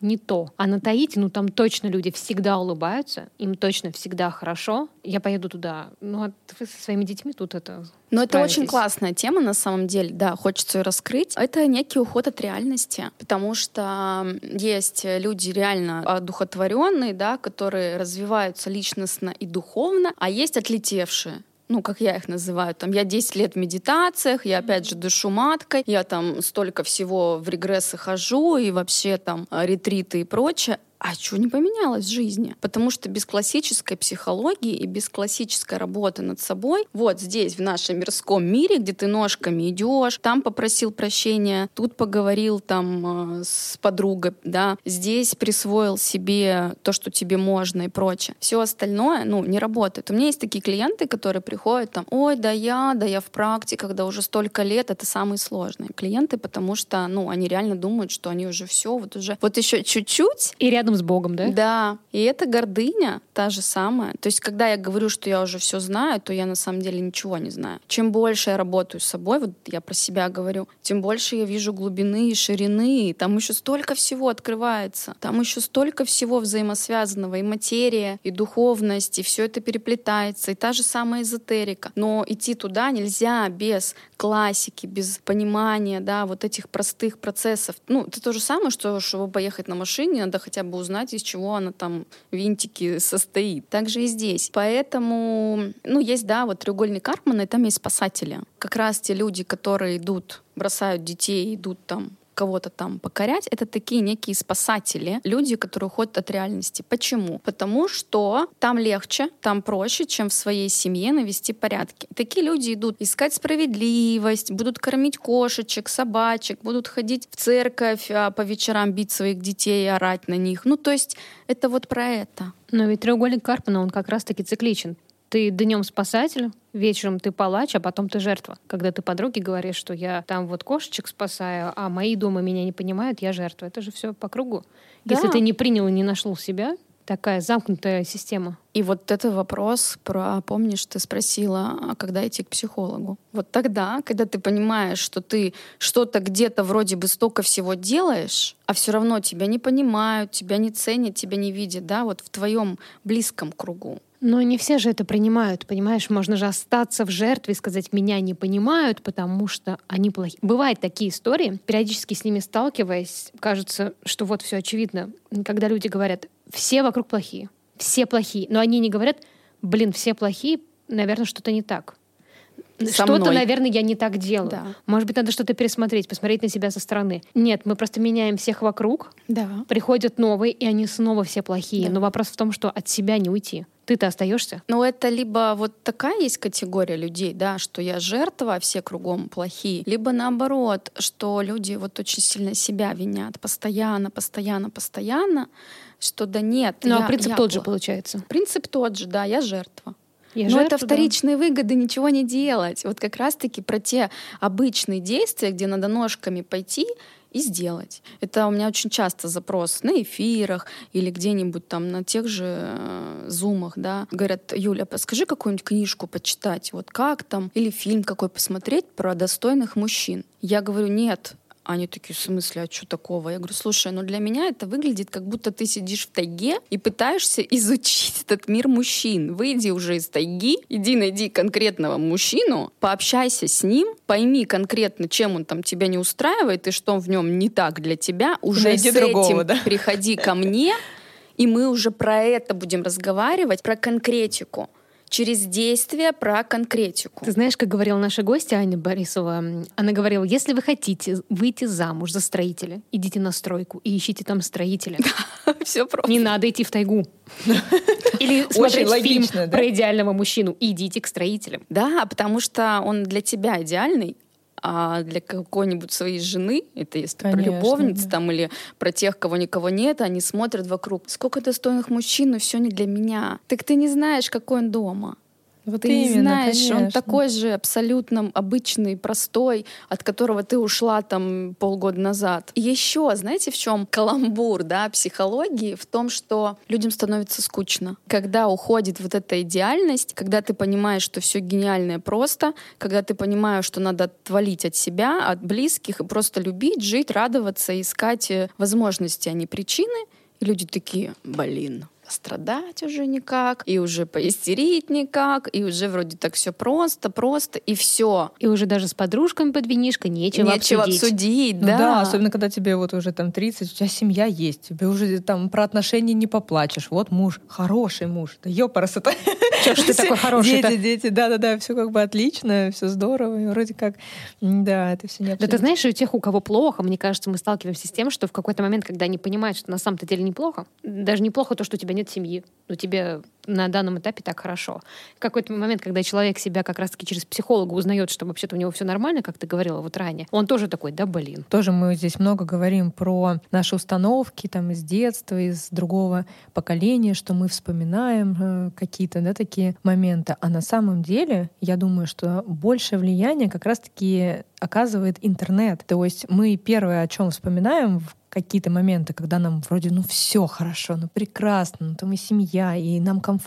не то. А на Таити, ну, там точно люди всегда улыбаются, им точно всегда хорошо. Я поеду туда. Ну, а вы со своими детьми тут это но это очень классная тема на самом деле, да, хочется ее раскрыть. Это некий уход от реальности, потому что есть люди реально одухотворенные, да, которые развиваются личностно и духовно, а есть отлетевшие ну, как я их называю, там, я 10 лет в медитациях, я опять же дышу маткой, я там столько всего в регрессы хожу и вообще там ретриты и прочее а что не поменялось в жизни? Потому что без классической психологии и без классической работы над собой, вот здесь, в нашем мирском мире, где ты ножками идешь, там попросил прощения, тут поговорил там э, с подругой, да, здесь присвоил себе то, что тебе можно и прочее. Все остальное, ну, не работает. У меня есть такие клиенты, которые приходят там, ой, да я, да я в практиках, да уже столько лет, это самые сложные клиенты, потому что, ну, они реально думают, что они уже все, вот уже, вот еще чуть-чуть. И рядом рядом с Богом, да? Да. И это гордыня та же самая. То есть, когда я говорю, что я уже все знаю, то я на самом деле ничего не знаю. Чем больше я работаю с собой, вот я про себя говорю, тем больше я вижу глубины и ширины. Там еще столько всего открывается. Там еще столько всего взаимосвязанного. И материя, и духовность, и все это переплетается. И та же самая эзотерика. Но идти туда нельзя без классики, без понимания, да, вот этих простых процессов. Ну, это то же самое, что чтобы поехать на машине, надо хотя бы узнать, из чего она там винтики состоит. Также и здесь. Поэтому, ну, есть, да, вот треугольник Карпмана, и там есть спасатели. Как раз те люди, которые идут бросают детей, идут там кого-то там покорять, это такие некие спасатели, люди, которые уходят от реальности. Почему? Потому что там легче, там проще, чем в своей семье навести порядки. Такие люди идут искать справедливость, будут кормить кошечек, собачек, будут ходить в церковь, а по вечерам бить своих детей и орать на них. Ну, то есть это вот про это. Но ведь треугольник Карпана, он как раз-таки цикличен. Ты днем спасатель, вечером ты палач, а потом ты жертва. Когда ты подруге говоришь, что я там вот кошечек спасаю, а мои дома меня не понимают, я жертва. Это же все по кругу. Да. Если ты не принял и не нашел себя, такая замкнутая система. И вот это вопрос про, помнишь, ты спросила, а когда идти к психологу? Вот тогда, когда ты понимаешь, что ты что-то где-то вроде бы столько всего делаешь, а все равно тебя не понимают, тебя не ценят, тебя не видят, да, вот в твоем близком кругу. Но не все же это принимают, понимаешь? Можно же остаться в жертве и сказать, меня не понимают, потому что они плохие. Бывают такие истории, периодически с ними сталкиваясь, кажется, что вот все очевидно. Когда люди говорят, все вокруг плохие, все плохие, но они не говорят, блин, все плохие, наверное, что-то не так. Что-то, наверное, я не так делаю. Да. Может быть, надо что-то пересмотреть, посмотреть на себя со стороны. Нет, мы просто меняем всех вокруг. Да. Приходят новые, и они снова все плохие. Да. Но вопрос в том, что от себя не уйти. Ты-то остаешься? Ну, это либо вот такая есть категория людей, да, что я жертва, а все кругом плохие, либо наоборот, что люди вот очень сильно себя винят постоянно, постоянно, постоянно, что да нет. Ну, а я, а принцип я тот плох. же получается. Принцип тот же, да, я жертва. Я Но жертва, это вторичные да. выгоды, ничего не делать. Вот как раз-таки про те обычные действия, где надо ножками пойти и сделать. Это у меня очень часто запрос на эфирах или где-нибудь там на тех же э, зумах, да. Говорят, Юля, подскажи какую-нибудь книжку почитать, вот как там, или фильм какой посмотреть про достойных мужчин. Я говорю, нет, они такие, в смысле, а что такого? Я говорю, слушай, ну для меня это выглядит, как будто ты сидишь в тайге и пытаешься изучить этот мир мужчин. Выйди уже из тайги, иди найди конкретного мужчину, пообщайся с ним, пойми конкретно, чем он там тебя не устраивает и что в нем не так для тебя. Уже Найди с другого, этим да? приходи ко мне, и мы уже про это будем разговаривать, про конкретику через действие про конкретику. Ты знаешь, как говорила наша гостья Аня Борисова, она говорила, если вы хотите выйти замуж за строителя, идите на стройку и ищите там строителя. Все просто. Не надо идти в тайгу. Или смотреть фильм про идеального мужчину. Идите к строителям. Да, потому что он для тебя идеальный, а для какой-нибудь своей жены, это если Конечно, про любовниц да. там или про тех, кого никого нет, они смотрят вокруг. Сколько достойных мужчин, но все не для меня. Так ты не знаешь, какой он дома. Вот ты именно, знаешь, конечно. он такой же абсолютно обычный, простой, от которого ты ушла там полгода назад. И еще, знаете, в чем каламбур, да, психологии? В том, что людям становится скучно. Когда уходит вот эта идеальность, когда ты понимаешь, что все гениальное просто, когда ты понимаешь, что надо отвалить от себя, от близких и просто любить, жить, радоваться, искать э, возможности, а не причины, и люди такие, блин, страдать уже никак, и уже поистерить никак, и уже вроде так все просто, просто, и все. И уже даже с подружками под винишко нечего, Нечего обсудить. обсудить, Ну да. да, особенно когда тебе вот уже там 30, у тебя семья есть, тебе уже там про отношения не поплачешь. Вот муж, хороший муж, да ёпарасота. Чё ж ты такой хороший-то? Дети, дети, да-да-да, все как бы отлично, все здорово, и вроде как, да, это все не Да ты знаешь, у тех, у кого плохо, мне кажется, мы сталкиваемся с тем, что в какой-то момент, когда они понимают, что на самом-то деле неплохо, даже неплохо то, что у тебя нет семьи, но тебе на данном этапе так хорошо. Какой-то момент, когда человек себя как раз-таки через психолога узнает, что вообще-то у него все нормально, как ты говорила вот ранее, он тоже такой, да блин. Тоже мы здесь много говорим про наши установки там из детства, из другого поколения, что мы вспоминаем э, какие-то да, такие моменты. А на самом деле, я думаю, что большее влияние как раз-таки оказывает интернет. То есть мы первое, о чем вспоминаем в какие-то моменты, когда нам вроде, ну все хорошо, ну прекрасно, ну там и семья, и нам комфортно.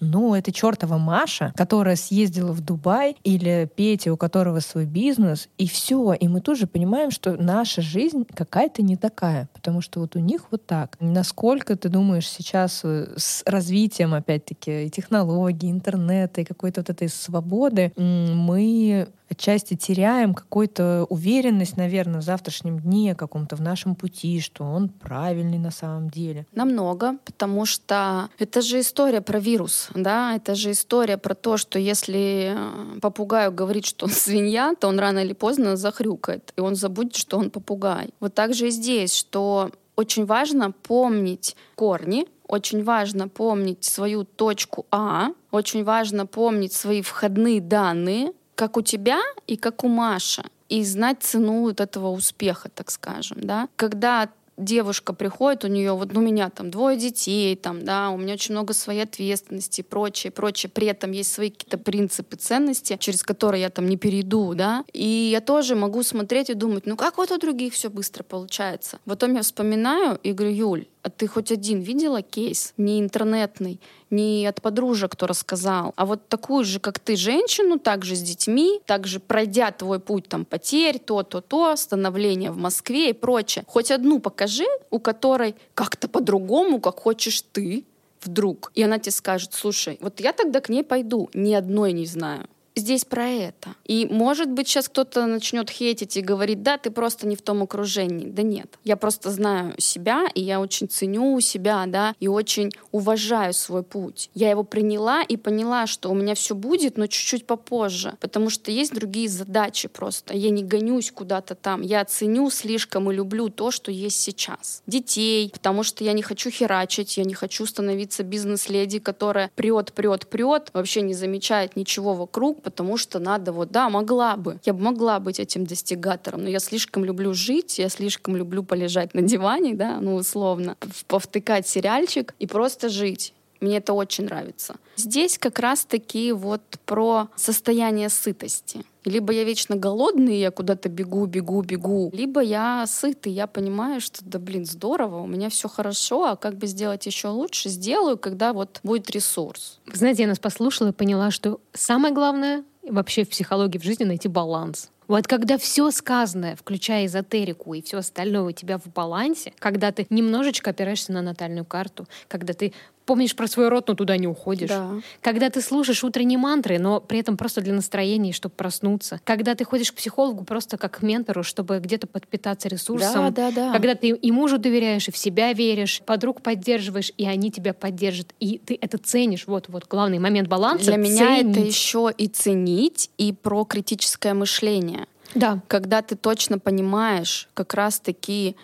Но это чертова Маша, которая съездила в Дубай, или Петя, у которого свой бизнес, и все. И мы тоже понимаем, что наша жизнь какая-то не такая, потому что вот у них вот так. Насколько ты думаешь сейчас э, с развитием, опять-таки, и технологий, интернета, и какой-то вот этой свободы, мы отчасти теряем какую-то уверенность, наверное, в завтрашнем дне каком-то, в нашем пути, что он правильный на самом деле. Намного, потому что это же история про вирус, да, это же история про то, что если э, попугаю говорит, что он свинья, то он рано или поздно захрюкает, и он забудет, что он попугай. Вот так же и здесь, что очень важно помнить корни, очень важно помнить свою точку А, очень важно помнить свои входные данные, как у тебя и как у Маши, и знать цену вот этого успеха, так скажем, да. Когда девушка приходит, у нее вот ну, у меня там двое детей, там, да, у меня очень много своей ответственности и прочее, прочее. При этом есть свои какие-то принципы, ценности, через которые я там не перейду, да. И я тоже могу смотреть и думать, ну как вот у других все быстро получается. Потом я вспоминаю и говорю, Юль, ты хоть один видела кейс? Не интернетный, не от подружек, кто рассказал, а вот такую же, как ты, женщину, также с детьми, также пройдя твой путь там потерь, то-то-то, становление в Москве и прочее. Хоть одну покажи, у которой как-то по-другому, как хочешь ты, вдруг. И она тебе скажет, слушай, вот я тогда к ней пойду, ни одной не знаю здесь про это. И, может быть, сейчас кто-то начнет хейтить и говорить, да, ты просто не в том окружении. Да нет. Я просто знаю себя, и я очень ценю себя, да, и очень уважаю свой путь. Я его приняла и поняла, что у меня все будет, но чуть-чуть попозже, потому что есть другие задачи просто. Я не гонюсь куда-то там. Я ценю слишком и люблю то, что есть сейчас. Детей, потому что я не хочу херачить, я не хочу становиться бизнес-леди, которая прет, прет, прет, вообще не замечает ничего вокруг, потому что надо вот, да, могла бы. Я бы могла быть этим достигатором, но я слишком люблю жить, я слишком люблю полежать на диване, да, ну, условно, повтыкать сериальчик и просто жить. Мне это очень нравится. Здесь как раз-таки вот про состояние сытости. Либо я вечно голодный, я куда-то бегу, бегу, бегу, либо я сытый, я понимаю, что да блин, здорово, у меня все хорошо, а как бы сделать еще лучше, сделаю, когда вот будет ресурс. Знаете, я нас послушала и поняла, что самое главное вообще в психологии в жизни найти баланс. Вот когда все сказанное, включая эзотерику и все остальное у тебя в балансе, когда ты немножечко опираешься на натальную карту, когда ты помнишь про свой род, но туда не уходишь. Да. Когда ты слушаешь утренние мантры, но при этом просто для настроения, чтобы проснуться. Когда ты ходишь к психологу просто как к ментору, чтобы где-то подпитаться ресурсом. Да, да, да. Когда ты и мужу доверяешь, и в себя веришь, подруг поддерживаешь, и они тебя поддержат. И ты это ценишь. Вот, вот главный момент баланса. Для меня это ценить. еще и ценить, и про критическое мышление. Да. Когда ты точно понимаешь как раз-таки,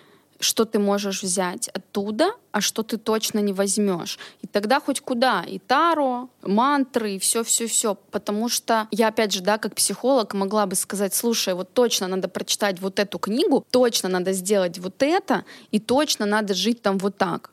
что ты можешь взять оттуда, а что ты точно не возьмешь. И тогда хоть куда, и таро, мантры, и все-все-все. Потому что я, опять же, да, как психолог могла бы сказать, слушай, вот точно надо прочитать вот эту книгу, точно надо сделать вот это, и точно надо жить там вот так.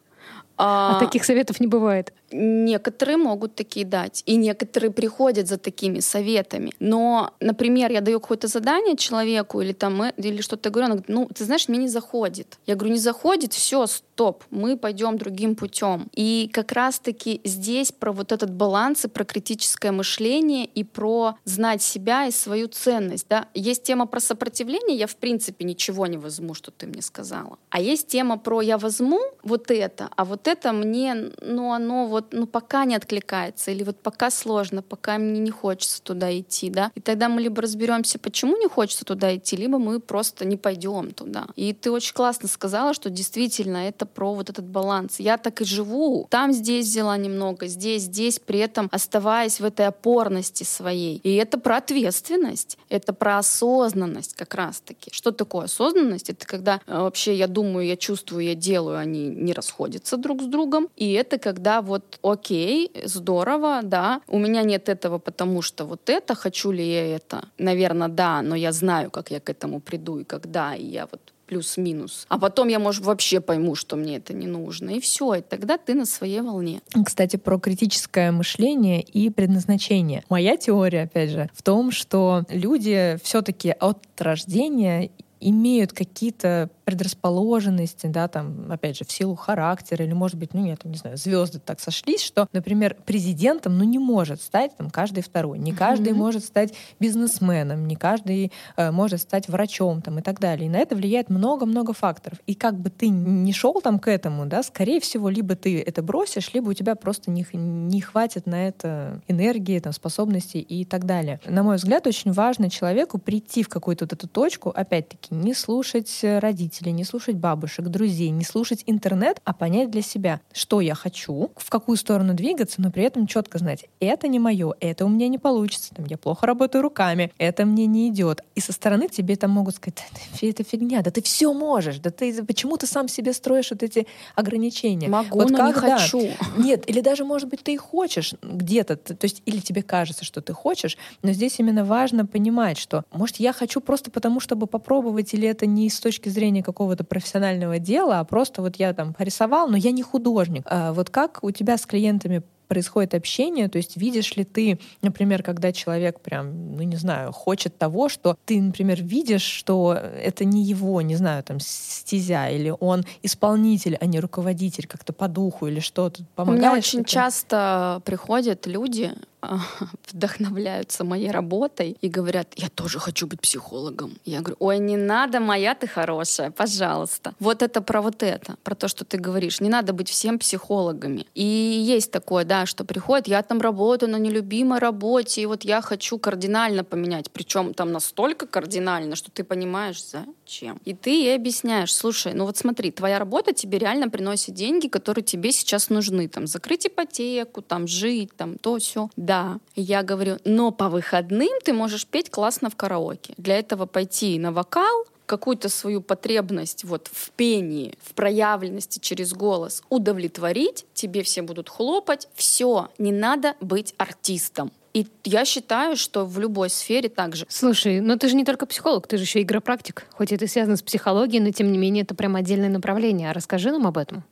А таких советов не бывает. Некоторые могут такие дать, и некоторые приходят за такими советами. Но, например, я даю какое-то задание человеку или там э, или что-то говорю, он говорит, ну, ты знаешь, мне не заходит. Я говорю, не заходит, все, стоп, мы пойдем другим путем. И как раз-таки здесь про вот этот баланс и про критическое мышление и про знать себя и свою ценность. Да? Есть тема про сопротивление, я в принципе ничего не возьму, что ты мне сказала. А есть тема про я возьму вот это, а вот это мне, ну оно вот, ну пока не откликается, или вот пока сложно, пока мне не хочется туда идти, да. И тогда мы либо разберемся, почему не хочется туда идти, либо мы просто не пойдем туда. И ты очень классно сказала, что действительно это про вот этот баланс. Я так и живу. Там здесь взяла немного, здесь, здесь, при этом оставаясь в этой опорности своей. И это про ответственность, это про осознанность как раз-таки. Что такое осознанность? Это когда э, вообще я думаю, я чувствую, я делаю, они не расходятся друг с другом. И это когда вот окей, здорово, да, у меня нет этого, потому что вот это, хочу ли я это? Наверное, да, но я знаю, как я к этому приду и когда, и я вот плюс-минус. А потом я, может, вообще пойму, что мне это не нужно. И все, и тогда ты на своей волне. Кстати, про критическое мышление и предназначение. Моя теория, опять же, в том, что люди все-таки от рождения имеют какие-то предрасположенности, да, там, опять же, в силу характера, или, может быть, ну, нет, не знаю, звезды так сошлись, что, например, президентом, ну, не может стать там каждый второй, не каждый mm-hmm. может стать бизнесменом, не каждый э, может стать врачом, там, и так далее. И на это влияет много-много факторов. И как бы ты не шел там к этому, да, скорее всего, либо ты это бросишь, либо у тебя просто не, не хватит на это энергии, там, способностей и так далее. На мой взгляд, очень важно человеку прийти в какую-то вот эту точку, опять-таки, не слушать родителей, родителей, не слушать бабушек, друзей, не слушать интернет, а понять для себя, что я хочу, в какую сторону двигаться, но при этом четко знать, это не мое, это у меня не получится, там, я плохо работаю руками, это мне не идет. И со стороны тебе там могут сказать, это фигня, да ты все можешь, да ты почему ты сам себе строишь вот эти ограничения? Могу, вот но как, не хочу. Да, нет, или даже, может быть, ты и хочешь где-то, то есть или тебе кажется, что ты хочешь, но здесь именно важно понимать, что, может, я хочу просто потому, чтобы попробовать, или это не с точки зрения какого-то профессионального дела, а просто вот я там порисовал, но я не художник. А вот как у тебя с клиентами происходит общение, то есть видишь ли ты, например, когда человек прям, ну не знаю, хочет того, что ты, например, видишь, что это не его, не знаю, там стезя, или он исполнитель, а не руководитель как-то по духу или что-то помогает. У меня очень часто приходят люди, вдохновляются моей работой и говорят, я тоже хочу быть психологом. Я говорю, ой, не надо, моя ты хорошая, пожалуйста. Вот это про вот это, про то, что ты говоришь. Не надо быть всем психологами. И есть такое, да, что приходит, я там работаю на нелюбимой работе, и вот я хочу кардинально поменять. Причем там настолько кардинально, что ты понимаешь, зачем. И ты ей объясняешь, слушай, ну вот смотри, твоя работа тебе реально приносит деньги, которые тебе сейчас нужны. Там закрыть ипотеку, там жить, там то все. Да, да, я говорю, но по выходным ты можешь петь классно в караоке. Для этого пойти на вокал, какую-то свою потребность вот в пении, в проявленности через голос удовлетворить, тебе все будут хлопать, все, не надо быть артистом. И я считаю, что в любой сфере также. Слушай, но ты же не только психолог, ты же еще игропрактик. Хоть это связано с психологией, но тем не менее это прям отдельное направление. А расскажи нам об этом.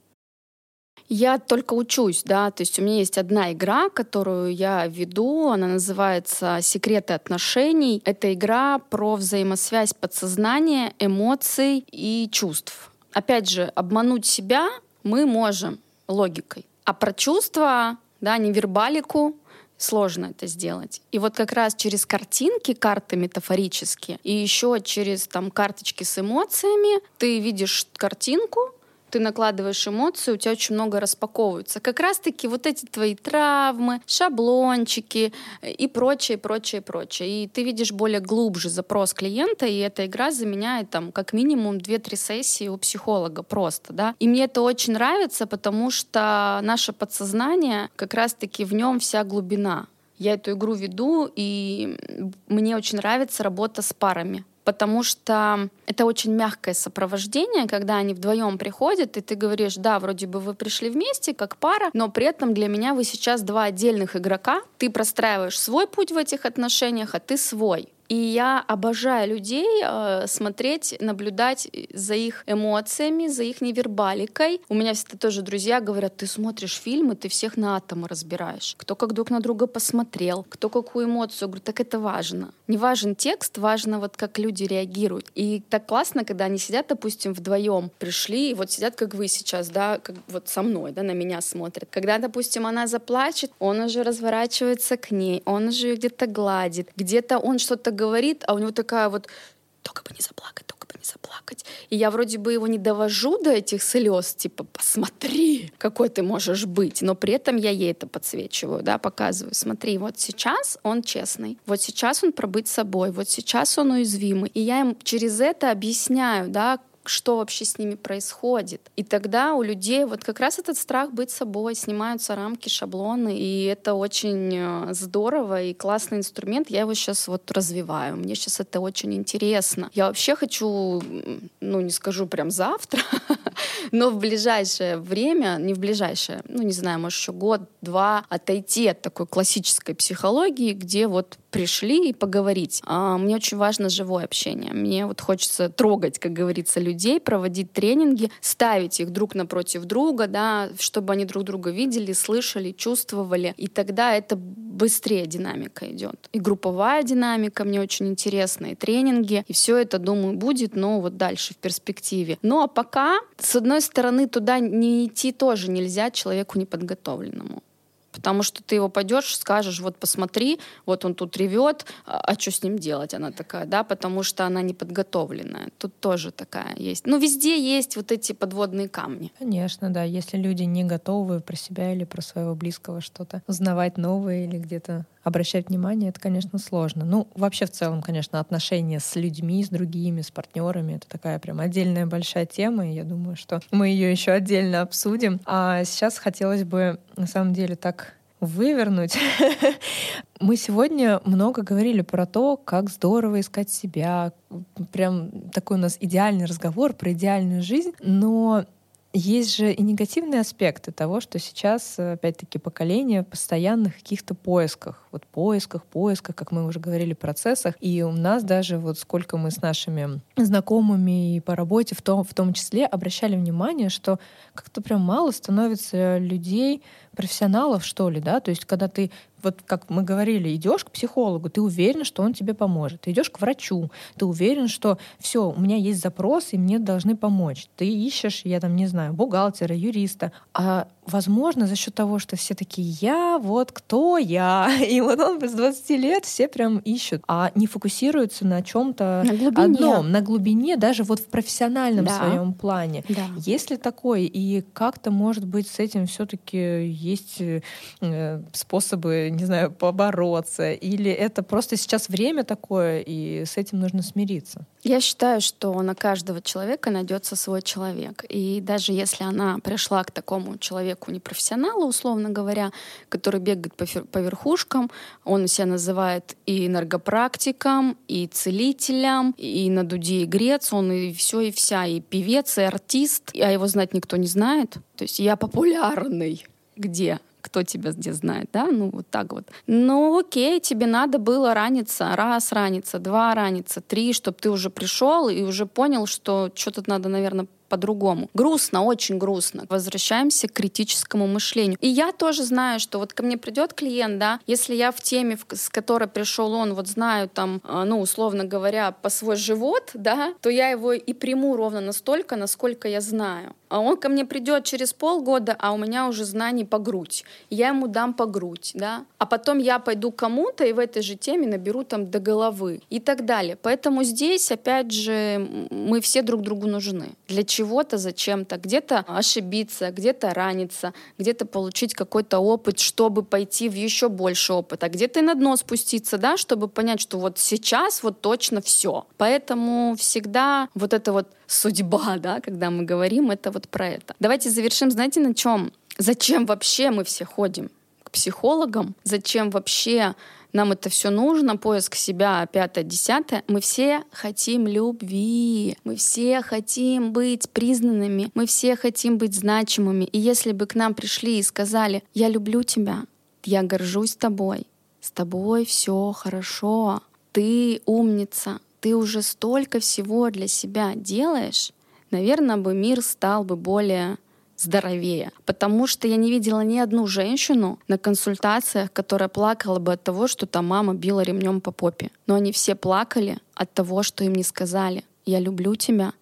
Я только учусь, да, то есть у меня есть одна игра, которую я веду, она называется «Секреты отношений». Это игра про взаимосвязь подсознания, эмоций и чувств. Опять же, обмануть себя мы можем логикой, а про чувства, да, невербалику сложно это сделать. И вот как раз через картинки, карты метафорические, и еще через там карточки с эмоциями ты видишь картинку, ты накладываешь эмоции, у тебя очень много распаковывается. Как раз-таки вот эти твои травмы, шаблончики и прочее, прочее, прочее. И ты видишь более глубже запрос клиента, и эта игра заменяет там как минимум 2-3 сессии у психолога просто, да. И мне это очень нравится, потому что наше подсознание, как раз-таки в нем вся глубина. Я эту игру веду, и мне очень нравится работа с парами потому что это очень мягкое сопровождение, когда они вдвоем приходят, и ты говоришь, да, вроде бы вы пришли вместе как пара, но при этом для меня вы сейчас два отдельных игрока, ты простраиваешь свой путь в этих отношениях, а ты свой. И я обожаю людей э, смотреть, наблюдать за их эмоциями, за их невербаликой. У меня всегда тоже друзья говорят, ты смотришь фильмы, ты всех на атомы разбираешь. Кто как друг на друга посмотрел, кто какую эмоцию. Говорю, так это важно. Не важен текст, важно вот как люди реагируют. И так классно, когда они сидят, допустим, вдвоем, пришли, и вот сидят, как вы сейчас, да, как вот со мной, да, на меня смотрят. Когда, допустим, она заплачет, он уже разворачивается к ней, он уже где-то гладит, где-то он что-то говорит, а у него такая вот только бы не заплакать, только бы не заплакать. И я вроде бы его не довожу до этих слез, типа, посмотри, какой ты можешь быть, но при этом я ей это подсвечиваю, да, показываю. Смотри, вот сейчас он честный, вот сейчас он пробыть собой, вот сейчас он уязвимый. И я им через это объясняю, да, что вообще с ними происходит. И тогда у людей вот как раз этот страх быть собой, снимаются рамки, шаблоны, и это очень э, здорово и классный инструмент. Я его сейчас вот развиваю. Мне сейчас это очень интересно. Я вообще хочу, ну не скажу прям завтра, но в ближайшее время, не в ближайшее, ну не знаю, может еще год-два, отойти от такой классической психологии, где вот пришли и поговорить. А мне очень важно живое общение. Мне вот хочется трогать, как говорится, людей, проводить тренинги, ставить их друг напротив друга, да, чтобы они друг друга видели, слышали, чувствовали. И тогда это быстрее динамика идет. И групповая динамика мне очень интересна, и тренинги, и все это, думаю, будет, но вот дальше в перспективе. Ну а пока, с одной стороны, туда не идти тоже нельзя человеку неподготовленному. Потому что ты его пойдешь, скажешь, вот посмотри, вот он тут ревет, а, а что с ним делать? Она такая, да, потому что она не подготовленная. Тут тоже такая есть. Ну, везде есть вот эти подводные камни. Конечно, да. Если люди не готовы про себя или про своего близкого что-то узнавать новое или где-то обращать внимание, это, конечно, сложно. Ну, вообще в целом, конечно, отношения с людьми, с другими, с партнерами, это такая прям отдельная большая тема, и я думаю, что мы ее еще отдельно обсудим. А сейчас хотелось бы, на самом деле, так вывернуть. Мы сегодня много говорили про то, как здорово искать себя. Прям такой у нас идеальный разговор про идеальную жизнь. Но есть же и негативные аспекты того, что сейчас, опять-таки, поколение постоянных каких-то поисках. Вот поисках, поисках, как мы уже говорили, процессах. И у нас даже вот сколько мы с нашими знакомыми и по работе в том, в том числе обращали внимание, что как-то прям мало становится людей, профессионалов, что ли, да, то есть когда ты вот как мы говорили, идешь к психологу, ты уверен, что он тебе поможет. Ты идешь к врачу, ты уверен, что все, у меня есть запрос, и мне должны помочь. Ты ищешь, я там не знаю, бухгалтера, юриста. А возможно, за счет того, что все такие я, вот кто я. И вот он без 20 лет все прям ищут, а не фокусируются на чем-то одном, на глубине, даже вот в профессиональном да. своем плане. Да. Есть ли такое? И как-то, может быть, с этим все-таки есть э, способы не знаю, побороться? Или это просто сейчас время такое, и с этим нужно смириться? Я считаю, что на каждого человека найдется свой человек. И даже если она пришла к такому человеку непрофессионалу, условно говоря, который бегает по, по верхушкам, он себя называет и энергопрактиком, и целителем, и на дуде и грец, он и все, и вся, и певец, и артист, а его знать никто не знает. То есть я популярный. Где? кто тебя где знает, да, ну вот так вот. Ну окей, тебе надо было раниться, раз раниться, два раниться, три, чтобы ты уже пришел и уже понял, что что-то надо, наверное, по-другому. Грустно, очень грустно. Возвращаемся к критическому мышлению. И я тоже знаю, что вот ко мне придет клиент, да, если я в теме, с которой пришел он, вот знаю там, а, ну, условно говоря, по свой живот, да, то я его и приму ровно настолько, насколько я знаю. А он ко мне придет через полгода, а у меня уже знаний по грудь. Я ему дам по грудь, да. А потом я пойду кому-то и в этой же теме наберу там до головы и так далее. Поэтому здесь, опять же, мы все друг другу нужны. Для чего-то, зачем-то. Где-то ошибиться, где-то раниться, где-то получить какой-то опыт, чтобы пойти в еще больше опыта. Где-то и на дно спуститься, да, чтобы понять, что вот сейчас вот точно все. Поэтому всегда вот это вот судьба, да, когда мы говорим, это вот про это. Давайте завершим, знаете, на чем? Зачем вообще мы все ходим к психологам? Зачем вообще нам это все нужно, поиск себя, пятое, десятое. Мы все хотим любви, мы все хотим быть признанными, мы все хотим быть значимыми. И если бы к нам пришли и сказали, я люблю тебя, я горжусь тобой, с тобой все хорошо, ты умница, ты уже столько всего для себя делаешь, наверное, бы мир стал бы более здоровее. Потому что я не видела ни одну женщину на консультациях, которая плакала бы от того, что там мама била ремнем по попе. Но они все плакали от того, что им не сказали. Я люблю тебя,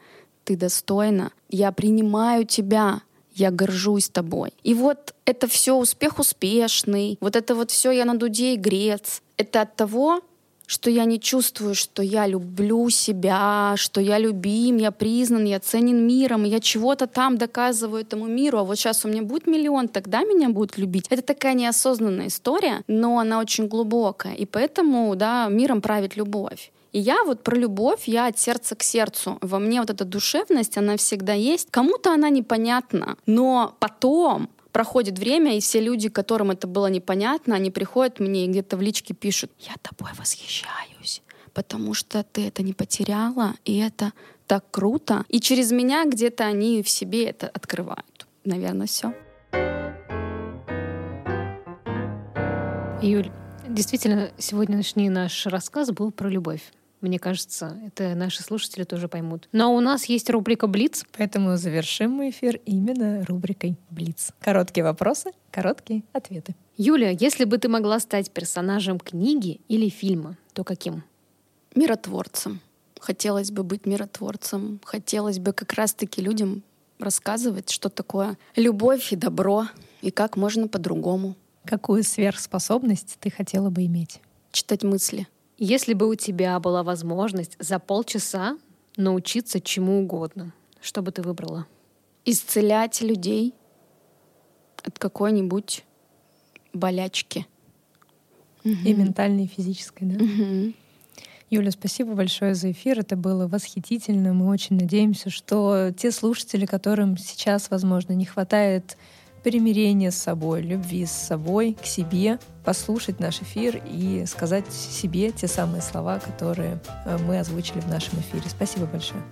ты достойна, я принимаю тебя, я горжусь тобой. И вот это все успех успешный, вот это вот все я на дуде и грец. Это от того, что я не чувствую, что я люблю себя, что я любим, я признан, я ценен миром, я чего-то там доказываю этому миру, а вот сейчас у меня будет миллион, тогда меня будут любить. Это такая неосознанная история, но она очень глубокая, и поэтому, да, миром правит любовь. И я вот про любовь, я от сердца к сердцу. Во мне вот эта душевность, она всегда есть. Кому-то она непонятна, но потом проходит время, и все люди, которым это было непонятно, они приходят мне и где-то в личке пишут, я тобой восхищаюсь, потому что ты это не потеряла, и это так круто. И через меня где-то они в себе это открывают. Наверное, все. Юль, действительно, сегодняшний наш рассказ был про любовь. Мне кажется, это наши слушатели тоже поймут. Но у нас есть рубрика «Блиц». Поэтому завершим мы эфир именно рубрикой «Блиц». Короткие вопросы, короткие ответы. Юля, если бы ты могла стать персонажем книги или фильма, то каким? Миротворцем. Хотелось бы быть миротворцем. Хотелось бы как раз-таки людям рассказывать, что такое любовь и добро, и как можно по-другому. Какую сверхспособность ты хотела бы иметь? Читать мысли — если бы у тебя была возможность за полчаса научиться чему угодно, что бы ты выбрала? Исцелять людей от какой-нибудь болячки. И ментальной, и физической, да? Угу. Юля, спасибо большое за эфир. Это было восхитительно. Мы очень надеемся, что те слушатели, которым сейчас, возможно, не хватает примирения с собой, любви с собой, к себе, послушать наш эфир и сказать себе те самые слова, которые э, мы озвучили в нашем эфире. Спасибо большое.